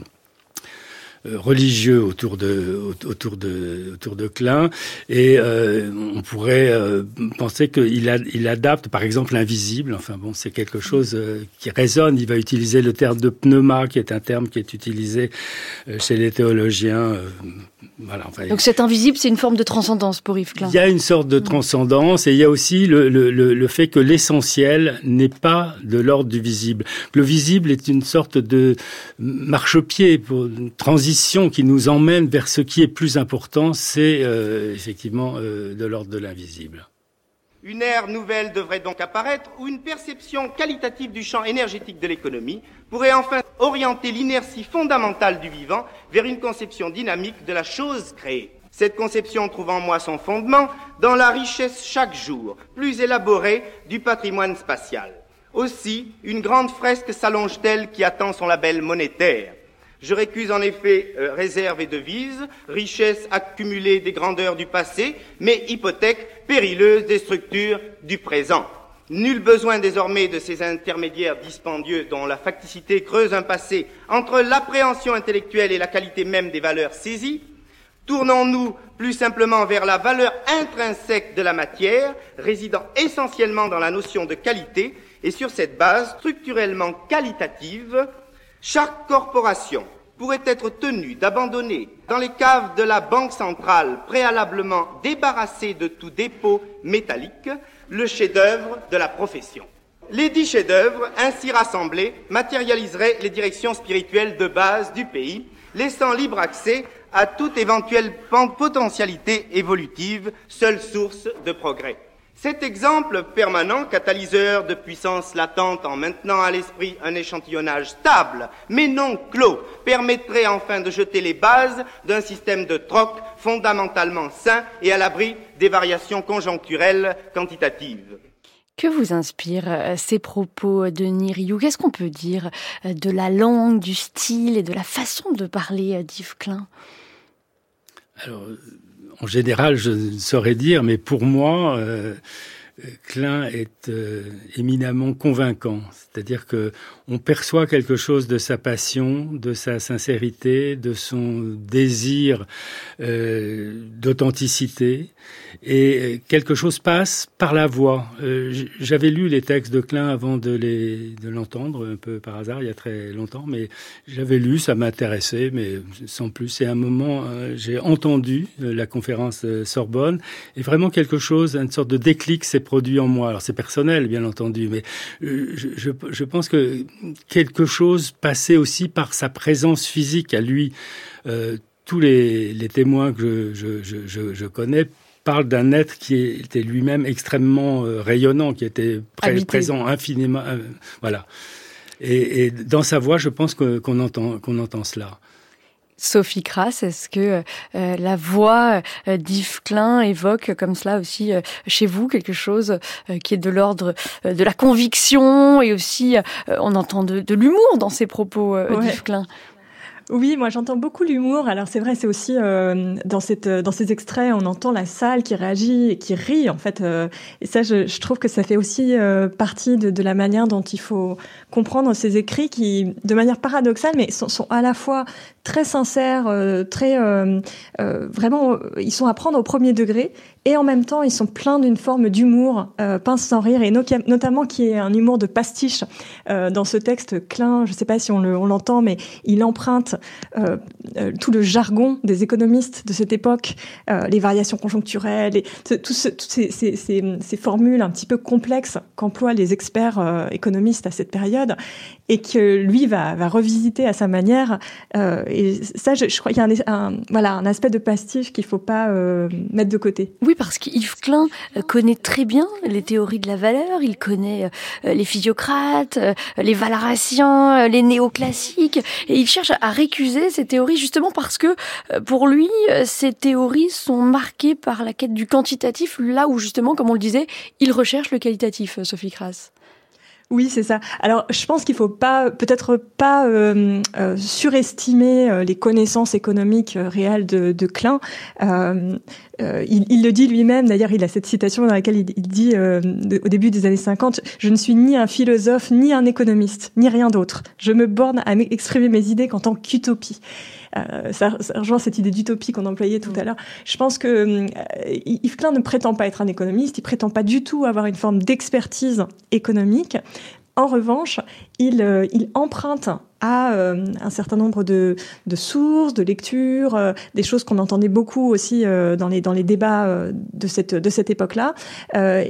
religieux autour de autour de autour de Klein. Et euh, on pourrait euh, penser qu'il il adapte par exemple l'invisible. Enfin bon c'est quelque chose euh, qui résonne. Il va utiliser le terme de pneuma qui est un terme qui est utilisé chez les théologiens voilà, enfin, Donc cet invisible, c'est une forme de transcendance pour Yves Klein. Il y a une sorte de transcendance et il y a aussi le, le, le, le fait que l'essentiel n'est pas de l'ordre du visible. Le visible est une sorte de marchepied pour une transition qui nous emmène vers ce qui est plus important, c'est euh, effectivement euh, de l'ordre de l'invisible. Une ère nouvelle devrait donc apparaître où une perception qualitative du champ énergétique de l'économie pourrait enfin orienter l'inertie fondamentale du vivant vers une conception dynamique de la chose créée. Cette conception trouve en moi son fondement dans la richesse chaque jour plus élaborée du patrimoine spatial. Aussi, une grande fresque s'allonge-t-elle qui attend son label monétaire. Je récuse en effet euh, réserve et devise, richesse accumulée des grandeurs du passé, mais hypothèque périleuse des structures du présent. Nul besoin désormais de ces intermédiaires dispendieux dont la facticité creuse un passé entre l'appréhension intellectuelle et la qualité même des valeurs saisies. Tournons-nous plus simplement vers la valeur intrinsèque de la matière, résidant essentiellement dans la notion de qualité, et sur cette base structurellement qualitative, chaque corporation pourrait être tenue d'abandonner dans les caves de la Banque centrale, préalablement débarrassée de tout dépôt métallique, le chef-d'œuvre de la profession. Les dix chefs-d'œuvre, ainsi rassemblés, matérialiseraient les directions spirituelles de base du pays, laissant libre accès à toute éventuelle potentialité évolutive, seule source de progrès. Cet exemple permanent, catalyseur de puissance latente en maintenant à l'esprit un échantillonnage stable, mais non clos, permettrait enfin de jeter les bases d'un système de troc fondamentalement sain et à l'abri des variations conjoncturelles quantitatives. Que vous inspirent euh, ces propos de Niriou? Qu'est-ce qu'on peut dire euh, de la langue, du style et de la façon de parler euh, d'Yves Klein? Alors, en général, je ne saurais dire, mais pour moi, Klein est éminemment convaincant. C'est-à-dire que on perçoit quelque chose de sa passion, de sa sincérité, de son désir euh, d'authenticité, et quelque chose passe par la voix. Euh, J'avais lu les textes de Klein avant de les de l'entendre un peu par hasard il y a très longtemps, mais j'avais lu, ça m'intéressait, mais sans plus. Et à un moment, euh, j'ai entendu euh, la conférence Sorbonne, et vraiment quelque chose, une sorte de déclic s'est produit en moi. Alors c'est personnel, bien entendu, mais je, je je pense que quelque chose passait aussi par sa présence physique à lui. Euh, tous les, les, témoins que je, je, je, je connais parlent d'un être qui était lui-même extrêmement euh, rayonnant, qui était présent infiniment. Euh, voilà. Et, et, dans sa voix, je pense qu'on entend, qu'on entend cela. Sophie Crass, est-ce que euh, la voix euh, d'Yves Klein évoque comme cela aussi euh, chez vous quelque chose qui est de l'ordre de la conviction et aussi on entend de, de l'humour dans ses propos d'Yves Klein? Oui, moi j'entends beaucoup l'humour. Alors c'est vrai, c'est aussi euh, dans cette dans ces extraits, on entend la salle qui réagit et qui rit en fait. Euh, et ça, je, je, trouve que ça fait aussi euh, partie de, de, la manière dont il faut comprendre ces écrits qui, de manière paradoxale, mais sont, sont à la fois très sincères, euh, très euh, vraiment, ils sont à prendre au premier degré et en même temps ils sont pleins d'une forme d'humour euh, pince sans rire et notamment qui est un humour de pastiche euh, dans ce texte Klein je ne sais pas si on l'entend mais il emprunte euh, euh, tout le jargon des économistes de cette époque euh, les variations conjoncturelles et toutes ces, ces, ces, ces, formules un petit peu complexes qu'emploient les experts euh, économistes à cette période et que lui va, va revisiter à sa manière et ça je, je crois qu'il y a un, un, voilà un aspect de pastiche qu'il faut pas mettre de côté oui parce qu'Yves Klein euh, connaît très bien les théories de la valeur, il connaît euh, les physiocrates, euh, les valaraciens, les néoclassiques, et il cherche à récuser ces théories justement parce que pour lui, ces théories sont marquées par la quête du quantitatif, là où justement, comme on le disait, il recherche le qualitatif, Sophie Kras. Oui, c'est ça. Alors, je pense qu'il faut pas, peut-être pas euh, euh, surestimer euh, les connaissances économiques réelles de, Klein. Euh, il, le dit lui-même. D'ailleurs, il a cette citation dans laquelle il, dit, au début des années 50, je ne suis ni un philosophe, ni un économiste, ni rien d'autre. Je me borne à exprimer mes idées qu'en tant qu'utopie. Euh, ça, ça, rejoint cette idée d'utopie qu'on employait tout à l'heure. Je pense que euh, Yves Klein ne prétend pas être un économiste, il prétend pas du tout avoir une forme d'expertise économique. En revanche, il, euh, il emprunte à euh, un certain nombre de, de sources, de lectures, euh, des choses qu'on entendait beaucoup aussi euh, dans les dans les débats euh, de cette de cette époque-là.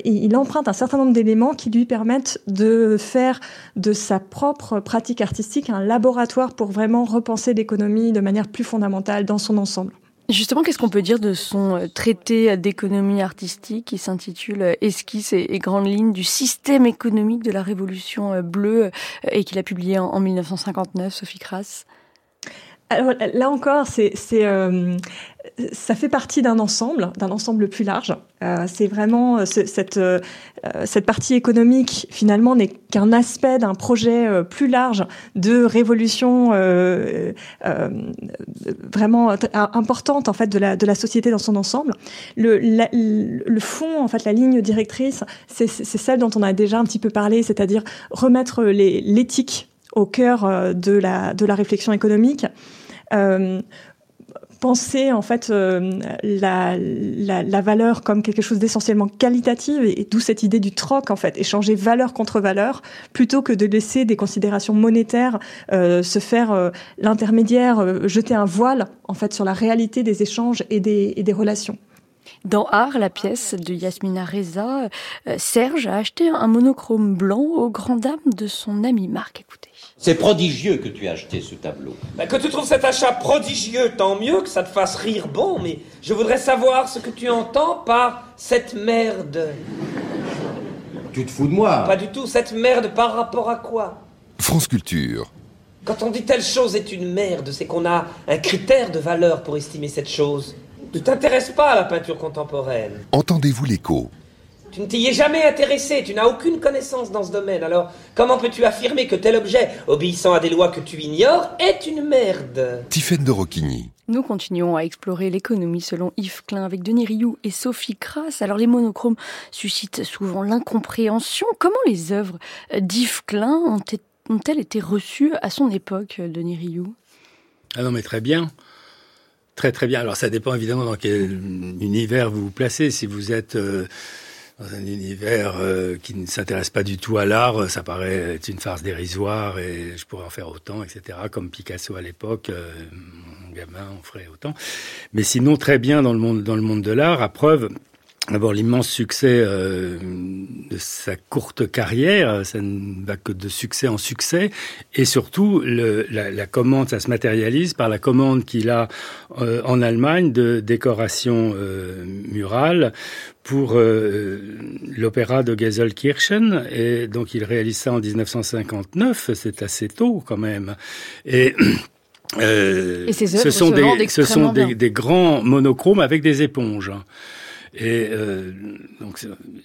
Il emprunte un certain nombre d'éléments qui lui permettent de faire de sa propre pratique artistique un laboratoire pour vraiment repenser l'économie de manière plus fondamentale dans son ensemble. Justement, qu'est-ce qu'on peut dire de son euh, traité d'économie artistique qui s'intitule euh, Esquisse et, grandes lignes du système économique de la Révolution euh, bleue et qu'il a publié en, 1959, Sophie Crass? Là encore, euh, ça fait partie d'un ensemble, d'un ensemble plus large. Euh, c'est vraiment euh, cette, cette partie économique finalement n'est qu'un aspect d'un projet plus large de révolution vraiment importante en fait de la, de la société dans son ensemble. Le, le fond, en fait, la ligne directrice, c'est, celle dont on a déjà un petit peu parlé, c'est-à-dire remettre l'éthique au cœur de la, de la réflexion économique. Euh, penser en fait euh, la, la, valeur comme quelque chose d'essentiellement qualitatif et, d'où cette idée du troc en fait échanger valeur contre valeur plutôt que de laisser des considérations monétaires euh, se faire l'intermédiaire jeter un voile en fait sur la réalité des échanges et des, et des relations. Dans Art, la pièce de Yasmina Reza, Serge a acheté un monochrome blanc aux grandes dames de son ami Marc. Écoutez. C'est prodigieux que tu aies acheté ce tableau. Bah, que tu trouves cet achat prodigieux, tant mieux que ça te fasse rire bon, mais je voudrais savoir ce que tu entends par cette merde. Tu te fous de moi Pas du tout, cette merde par rapport à quoi? France Culture. Quand on dit telle chose est une merde, c'est qu'on a un critère de valeur pour estimer cette chose. Tu t'intéresses pas à la peinture contemporaine. Entendez-vous l'écho Tu ne t'y es jamais intéressé, tu n'as aucune connaissance dans ce domaine. Alors, comment peux-tu affirmer que tel objet, obéissant à des lois que tu ignores, est une merde? Tiffaine de Rocquigny. Nous continuons à explorer l'économie selon Yves Klein avec Denis Rioux et Sophie Kras. Alors les monochromes suscitent souvent l'incompréhension. Comment les œuvres d'Yves Klein ont-elles été reçues à son époque, Denis Rioux? Ah non mais très bien. Très très bien. Alors ça dépend évidemment dans quel univers vous vous placez. Si vous êtes euh, dans un univers euh, qui ne s'intéresse pas du tout à l'art, ça paraît être une farce dérisoire et je pourrais en faire autant, etc. Comme Picasso à l'époque, euh, mon gamin, on ferait autant. Mais sinon très bien dans le monde dans le monde de l'art. À preuve, D'abord l'immense succès euh, de sa courte carrière, ça ne va que de succès en succès, et surtout le, la, la, commande, ça se matérialise par la commande qu'il a euh, en Allemagne de décoration euh, murale pour euh, l'opéra de Gelsenkirchen, et donc il réalise ça en 1959, c'est assez tôt quand même, et et ces ce sont, se des, ce sont des grands monochromes avec des éponges. Et euh, donc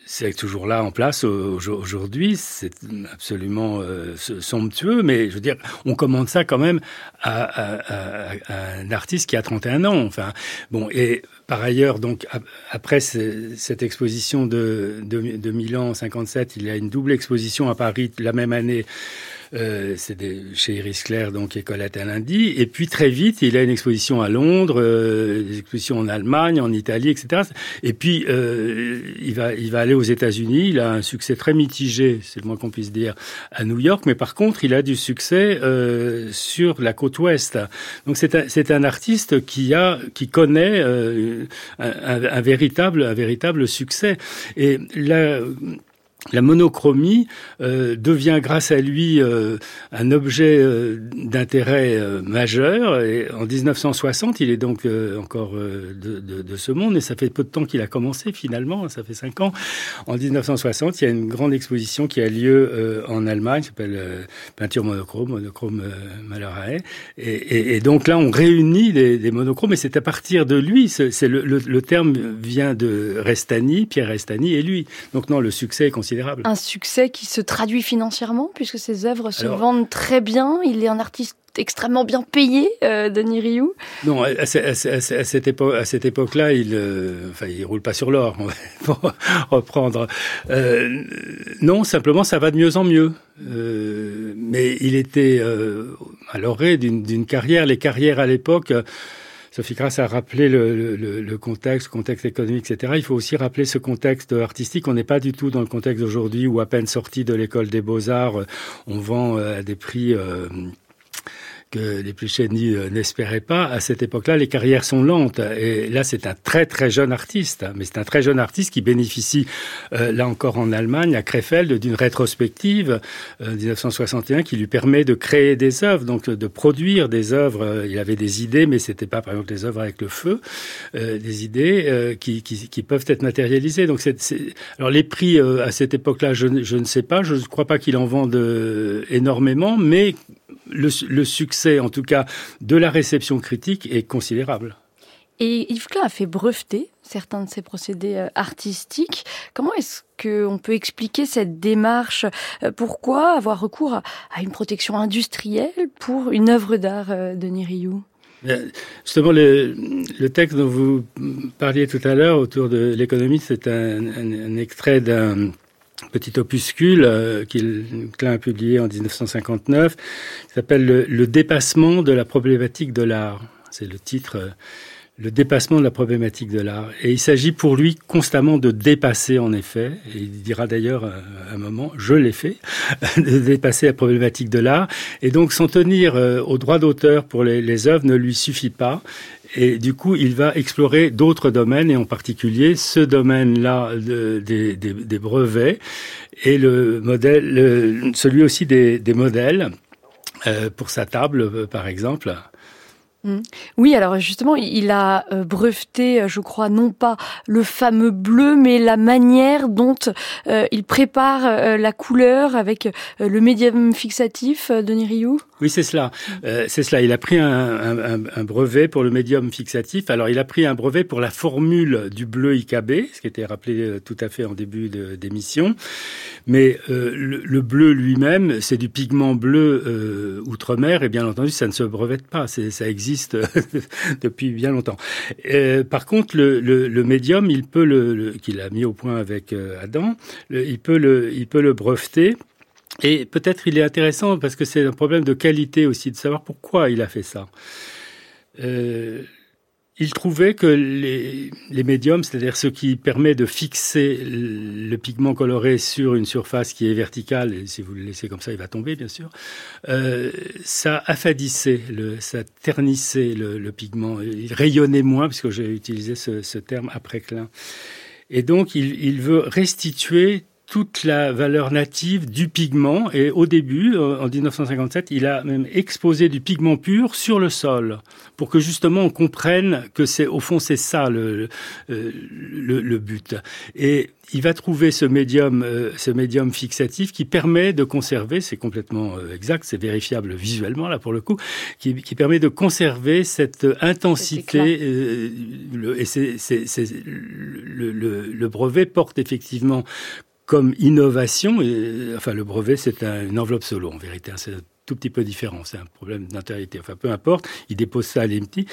c'est toujours là en place aujourd'hui. C'est absolument euh, somptueux, mais je veux dire, on commande ça quand même à, un artiste qui a 31 ans. Enfin, bon, et par ailleurs, donc après cette exposition de, de, de Milan en 57, il y a une double exposition à Paris la même année. Euh, c'est chez Iris Claire, donc et Colette lundi. Et puis très vite, il a une exposition à Londres, euh, des expositions en Allemagne, en Italie, etc. Et puis euh, il va, il va aller aux États-Unis. Il a un succès très mitigé, c'est le moins qu'on puisse dire, à New York. Mais par contre, il a du succès euh, sur la côte ouest. Donc c'est un, c'est un artiste qui a, qui connaît euh, un, un, un, véritable, un véritable succès. Et là la monochromie euh, devient grâce à lui euh, un objet euh, d'intérêt euh, majeur. Et en 1960, il est donc euh, encore de, de, de, ce monde, et ça fait peu de temps qu'il a commencé finalement, ça fait cinq ans. En 1960, il y a une grande exposition qui a lieu en Allemagne, qui s'appelle Peinture monochrome, monochrome Malarae. Et, et, et, donc là, on réunit des, des monochromes, et c'est à partir de lui, c'est le, le, le, terme vient de Restani, Pierre Restani, et lui. Donc non, le succès est considérable. Un succès qui se traduit financièrement, puisque ses œuvres se Alors, vendent très bien. Il est un artiste extrêmement bien payé, euh, Denis Rioux Non, à, à, à, à cette époque-là, il, euh, enfin, il roule pas sur l'or, [LAUGHS] pour reprendre. Euh, non, simplement, ça va de mieux en mieux. Euh, mais il était à l'orée d'une carrière. Les carrières à l'époque. Sophie Grasse a rappelé le, le, le, contexte, contexte économique, etc. Il faut aussi rappeler ce contexte artistique. On n'est pas du tout dans le contexte d'aujourd'hui où, à peine sorti de l'école des beaux-arts, on vend à des prix... Euh, que les plus chénis n'espéraient pas. À cette époque-là, les carrières sont lentes. Et là, c'est un très très jeune artiste. Mais c'est un très jeune artiste qui bénéficie, euh, là encore en Allemagne, à Krefeld, d'une rétrospective euh, 1961 qui lui permet de créer des œuvres, donc de produire des œuvres. Il avait des idées, mais c'était pas par exemple des œuvres avec le feu, euh, des idées euh, qui, peuvent être matérialisées. Donc, alors les prix euh, à cette époque-là, je, ne sais pas. Je ne crois pas qu'il en vende énormément, mais le, succès, en tout cas, de la réception critique est considérable. Et Yves Klein a fait breveter certains de ses procédés artistiques. Comment est-ce qu'on peut expliquer cette démarche? Pourquoi avoir recours à, à, une protection industrielle pour une œuvre d'art de Niriou Justement, le, le, texte dont vous parliez tout à l'heure autour de l'économie, c'est un, un, un, extrait d'un petit opuscule euh, qu'il Klein a publié en 1959, qui s'appelle le, le, dépassement de la problématique de l'art. C'est le titre, euh, le dépassement de la problématique de l'art. Et il s'agit pour lui constamment de dépasser, en effet, et il dira d'ailleurs euh, un moment, je l'ai fait, [LAUGHS] de dépasser la problématique de l'art. Et donc s'en tenir euh, au droit d'auteur pour les, les œuvres ne lui suffit pas. Et du coup, il va explorer d'autres domaines, et en particulier ce domaine-là de, des, des, des, brevets et le modèle, le, celui aussi des, des modèles euh, pour sa table, par exemple. Mmh. Oui, alors justement, il a euh, breveté, je crois, non pas le fameux bleu, mais la manière dont il prépare la couleur avec le médium fixatif de Niriou. Oui, c'est cela. c'est cela. Il a pris un, un, brevet pour le médium fixatif. Alors, il a pris un brevet pour la formule du bleu IKB, ce qui était rappelé tout à fait en début d'émission. Mais le, le, bleu lui-même, c'est du pigment bleu outre-mer, et bien entendu, ça ne se brevette pas. Ça existe [LAUGHS] depuis bien longtemps. Euh, par contre, le, le, le, médium, il peut le, qu'il a mis au point avec euh, Adam, il peut le, il peut le breveter. Et peut-être il est intéressant parce que c'est un problème de qualité aussi de savoir pourquoi il a fait ça. Euh, il trouvait que les, les médiums, c'est-à-dire ce qui permet de fixer le pigment coloré sur une surface qui est verticale, et si vous le laissez comme ça, il va tomber, bien sûr, euh, ça affadissait, le, ça ternissait le, le, pigment, il rayonnait moins, puisque j'ai utilisé ce, ce terme après clin. Et donc, il, il veut restituer toute la valeur native du pigment. Et au début, euh, en 1957, il a même exposé du pigment pur sur le sol pour que justement on comprenne que c'est au fond c'est ça le, euh, le, le, but. Et il va trouver ce médium, euh, ce médium fixatif qui permet de conserver, c'est complètement exact, c'est vérifiable visuellement là pour le coup, qui, qui permet de conserver cette intensité. le, et c'est, le, le, le brevet porte effectivement comme innovation, et, enfin le brevet c'est une enveloppe solo en vérité, hein, c'est un tout petit peu différent, c'est un problème d'intériorité, enfin peu importe, il dépose ça à l'IMTI,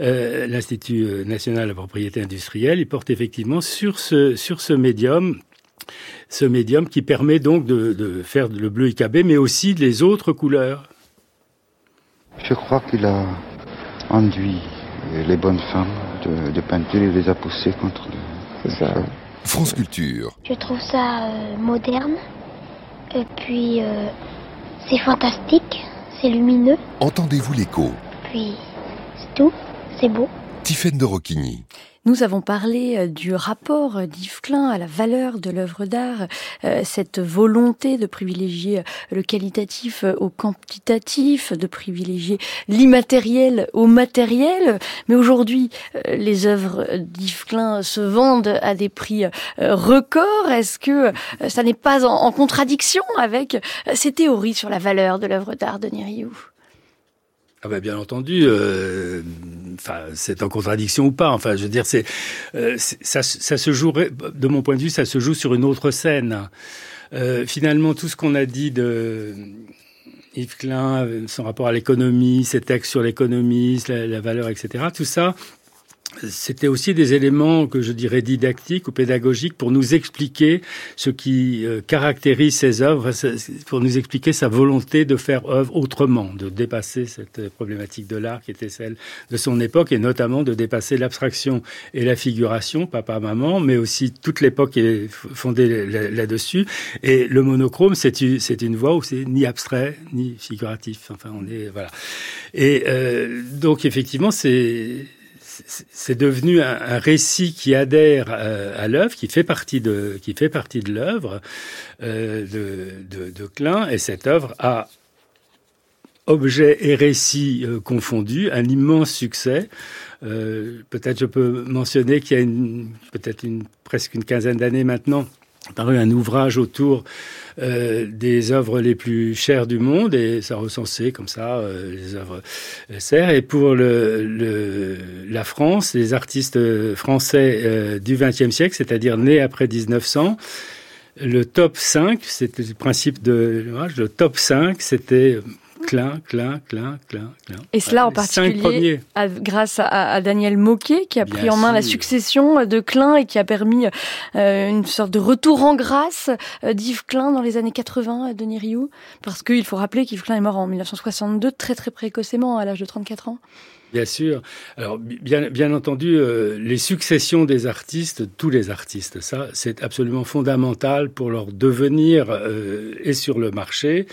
euh, l'Institut euh, national de la propriété industrielle, il porte effectivement sur ce, sur ce médium ce médium qui permet donc de, de faire le bleu IKB, mais aussi les autres couleurs. Je crois qu'il a enduit les bonnes femmes de, de peinture et les a poussées contre le... C'est ça. France Culture. Je trouve ça euh, moderne. Et puis, euh, c'est fantastique. C'est lumineux. Entendez-vous l'écho? Puis, c'est tout. C'est beau. Tiffaine de Roquigny. Nous avons parlé euh, du rapport d'Yves Klein à la valeur de l'œuvre d'art, euh, cette volonté de privilégier le qualitatif au quantitatif, de privilégier l'immatériel au matériel. Mais aujourd'hui, euh, les œuvres d'Yves Klein se vendent à des prix records. Est-ce que ça n'est pas en contradiction avec ces théories sur la valeur de l'œuvre d'art de Niriou ah ben bien entendu, euh, enfin c'est en contradiction ou pas. Enfin, je veux dire, c'est euh, ça, se joue de mon point de vue, ça se joue sur une autre scène. Euh, finalement, tout ce qu'on a dit de Yves Klein, son rapport à l'économie, ses textes sur l'économie, la, valeur, etc. Tout ça, c'était aussi des éléments que je dirais didactiques ou pédagogiques pour nous expliquer ce qui euh, caractérise ses œuvres, pour nous expliquer sa volonté de faire œuvre autrement, de dépasser cette problématique de l'art qui était celle de son époque et notamment de dépasser l'abstraction et la figuration, papa-maman, mais aussi toute l'époque est fondée là-dessus. Et le monochrome, c'est une, une voie où c'est ni abstrait ni figuratif. Enfin, on est voilà. Et euh, donc effectivement, c'est c'est devenu un, récit qui adhère euh, à l'œuvre, qui fait partie de qui fait partie de l'œuvre euh, de, de, Klein, et cette œuvre a objet et récit euh, confondus, un immense succès. Peut-être je peux mentionner qu'il y a peut-être une, presque une quinzaine d'années maintenant paru un ouvrage autour euh, des œuvres les plus chères du monde et ça recensait comme ça euh, les œuvres serres et pour le, le, la France les artistes français euh, du XXe siècle c'est-à-dire nés après 1900 le top 5 c'était le principe de l'ouvrage le top 5 c'était Clin, clin, clin, clin, clin. Et cela en particulier à, grâce à, à, Daniel Moquet qui a pris en main la succession de Klein et qui a permis euh, une sorte de retour en grâce euh, d'Yves Klein dans les années 80 à Denis Rioux. Parce qu'il faut rappeler qu'Yves Klein est mort en 1962 très très précocement à l'âge de 34 ans. Bien sûr. Alors, bien, bien entendu, euh, les successions des artistes, tous les artistes, ça, c'est absolument fondamental pour leur devenir euh, et sur le marché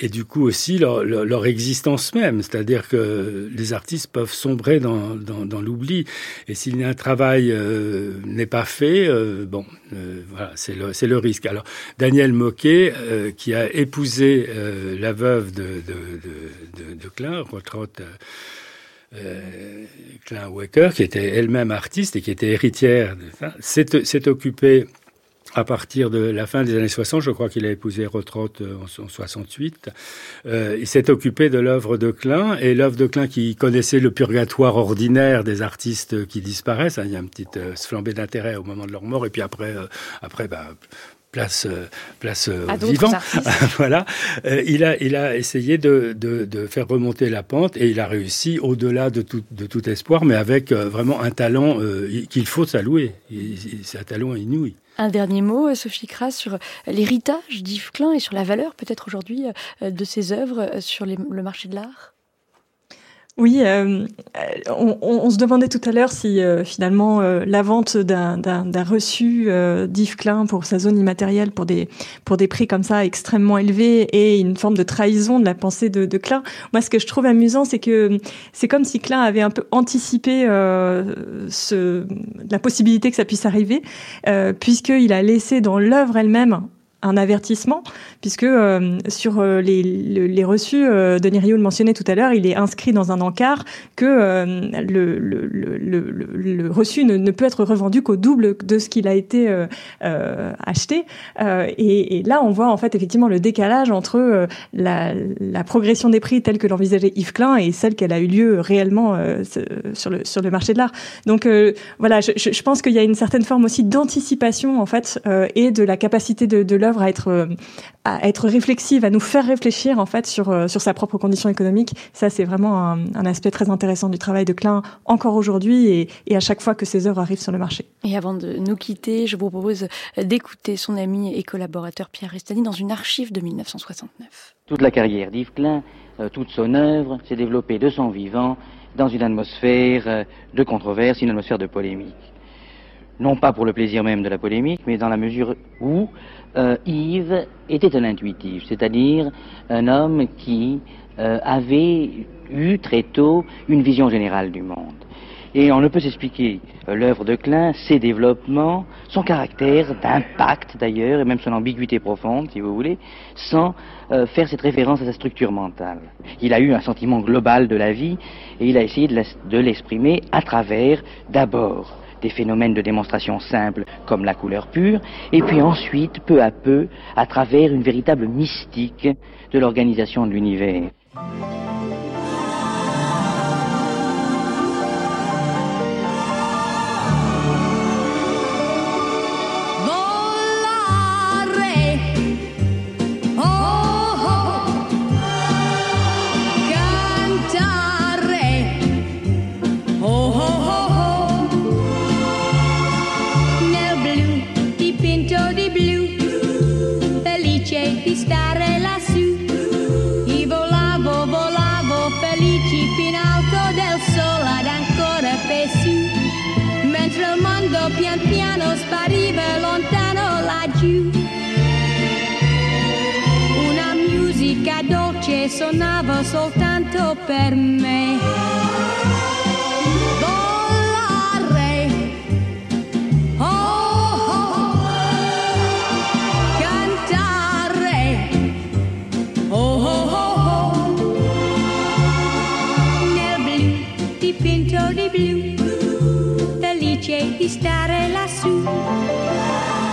et du coup aussi leur, leur, leur existence même, c'est-à-dire que les artistes peuvent sombrer dans, dans, dans l'oubli, et a un travail euh, n'est pas fait, euh, bon, euh, voilà, c'est le, le risque. Alors Daniel Moquet, euh, qui a épousé euh, la veuve de, de, de, de, Klein, Rotrotte, Klein Waker, qui était elle-même artiste et qui était héritière, s'est occupée à partir de la fin des années 60, je crois qu'il a épousé Rotrott euh, en, 68, euh, il s'est occupé de l'œuvre de Klein, et l'œuvre de Klein qui connaissait le purgatoire ordinaire des artistes qui disparaissent, hein, il y a une petite euh, flambée d'intérêt au moment de leur mort, et puis après, euh, après bah, place euh, place vivant. [LAUGHS] voilà. Il a il a essayé de, de, de, faire remonter la pente et il a réussi au-delà de tout de tout espoir mais avec vraiment un talent qu'il faut saluer. C'est un talent inouï un dernier mot, euh, Sophie Kras, sur l'héritage d'Yves Klein et sur la valeur peut-être aujourd'hui euh, de ses œuvres euh, sur le marché de l'art? Oui, euh, on, on, se demandait tout à l'heure si euh, finalement euh, la vente d'un reçu d'Yves Klein pour sa zone immatérielle pour des pour des prix comme ça extrêmement élevés et une forme de trahison de la pensée de, Klein. Moi, ce que je trouve amusant, c'est que c'est comme si Klein avait un peu anticipé la possibilité que ça puisse arriver, puisqu'il a laissé dans l'œuvre elle-même un avertissement, puisque euh, sur euh, les, les, reçus, euh, Denis Rio le mentionnait tout à l'heure, il est inscrit dans un encart que euh, le, le, le, reçu ne, ne, peut être revendu qu'au double de ce qu'il a été acheté. Et, et, là, on voit en fait effectivement le décalage entre la, la, progression des prix telle que l'envisageait Yves Klein et celle qu'elle a eu lieu réellement sur, le, sur le marché de l'art. Donc voilà, je, je pense qu'il y a une certaine forme aussi d'anticipation en fait et de la capacité de, de l'œuvre à être euh, à être réflexive, à nous faire réfléchir en fait sur euh, sur sa propre condition économique. Ça, c'est vraiment un, un, aspect très intéressant du travail de Klein encore aujourd'hui et, et, à chaque fois que ses œuvres arrivent sur le marché. Et avant de nous quitter, je vous propose d'écouter son ami et collaborateur Pierre Restani dans une archive de 1969. Toute la carrière d'Yves Klein, euh, toute son œuvre s'est développée de son vivant dans une atmosphère de controverse, une atmosphère de polémique non pas pour le plaisir même de la polémique, mais dans la mesure où euh, Yves était un intuitif, c'est-à-dire un homme qui euh, avait eu très tôt une vision générale du monde. Et on ne peut s'expliquer euh, l'œuvre de Klein, ses développements, son caractère d'impact d'ailleurs, et même son ambiguïté profonde, si vous voulez, sans faire cette référence à sa structure mentale. Il a eu un sentiment global de la vie, et il a essayé de l'exprimer à travers, d'abord, des phénomènes de démonstration simples comme la couleur pure, et puis ensuite, peu à peu, à travers une véritable mystique de l'organisation de l'univers. di stare lassù. Io volavo, volavo felici fin alto del sole ad ancora su. Mentre il mondo pian piano spariva lontano laggiù. Una musica dolce suonava soltanto per me.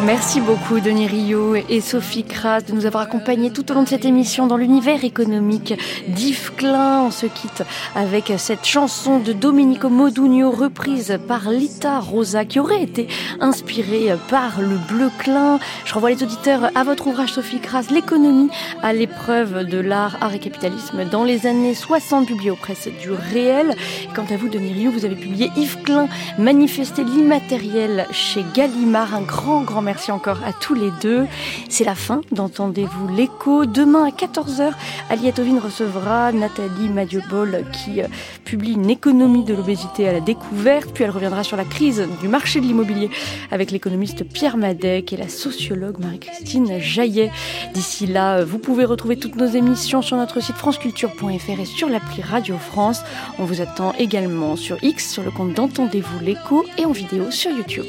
Merci beaucoup Denis Rio et Sophie Kras de nous avoir accompagnés tout au long de cette émission dans l'univers économique d'Yves Klein. On se quitte avec cette chanson de Domenico Modugno reprise par Lita Rosa qui aurait été inspirée par le bleu Klein. Je renvoie les auditeurs à votre ouvrage Sophie Kras, L'économie à l'épreuve de l'art, art et capitalisme dans les années 60 publié aux presses du réel. Quant à vous Denis Rio, vous avez publié Yves Klein, manifester l'immatériel chez Gallimard. Un grand grand merci Merci encore à tous les deux. C'est la fin d'Entendez-vous l'écho. Demain à 14h, Aliette Ovine recevra Nathalie Madiobol qui euh, publie une économie de l'obésité à la découverte. Puis elle reviendra sur la crise du marché de l'immobilier avec l'économiste Pierre Madec et la sociologue Marie-Christine Jaillet. D'ici là, vous pouvez retrouver toutes nos émissions sur notre site franceculture.fr et sur l'appli Radio France. On vous attend également sur X, sur le compte d'Entendez-vous l'écho et en vidéo sur YouTube.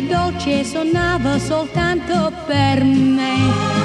Dolce suonava soltanto per me.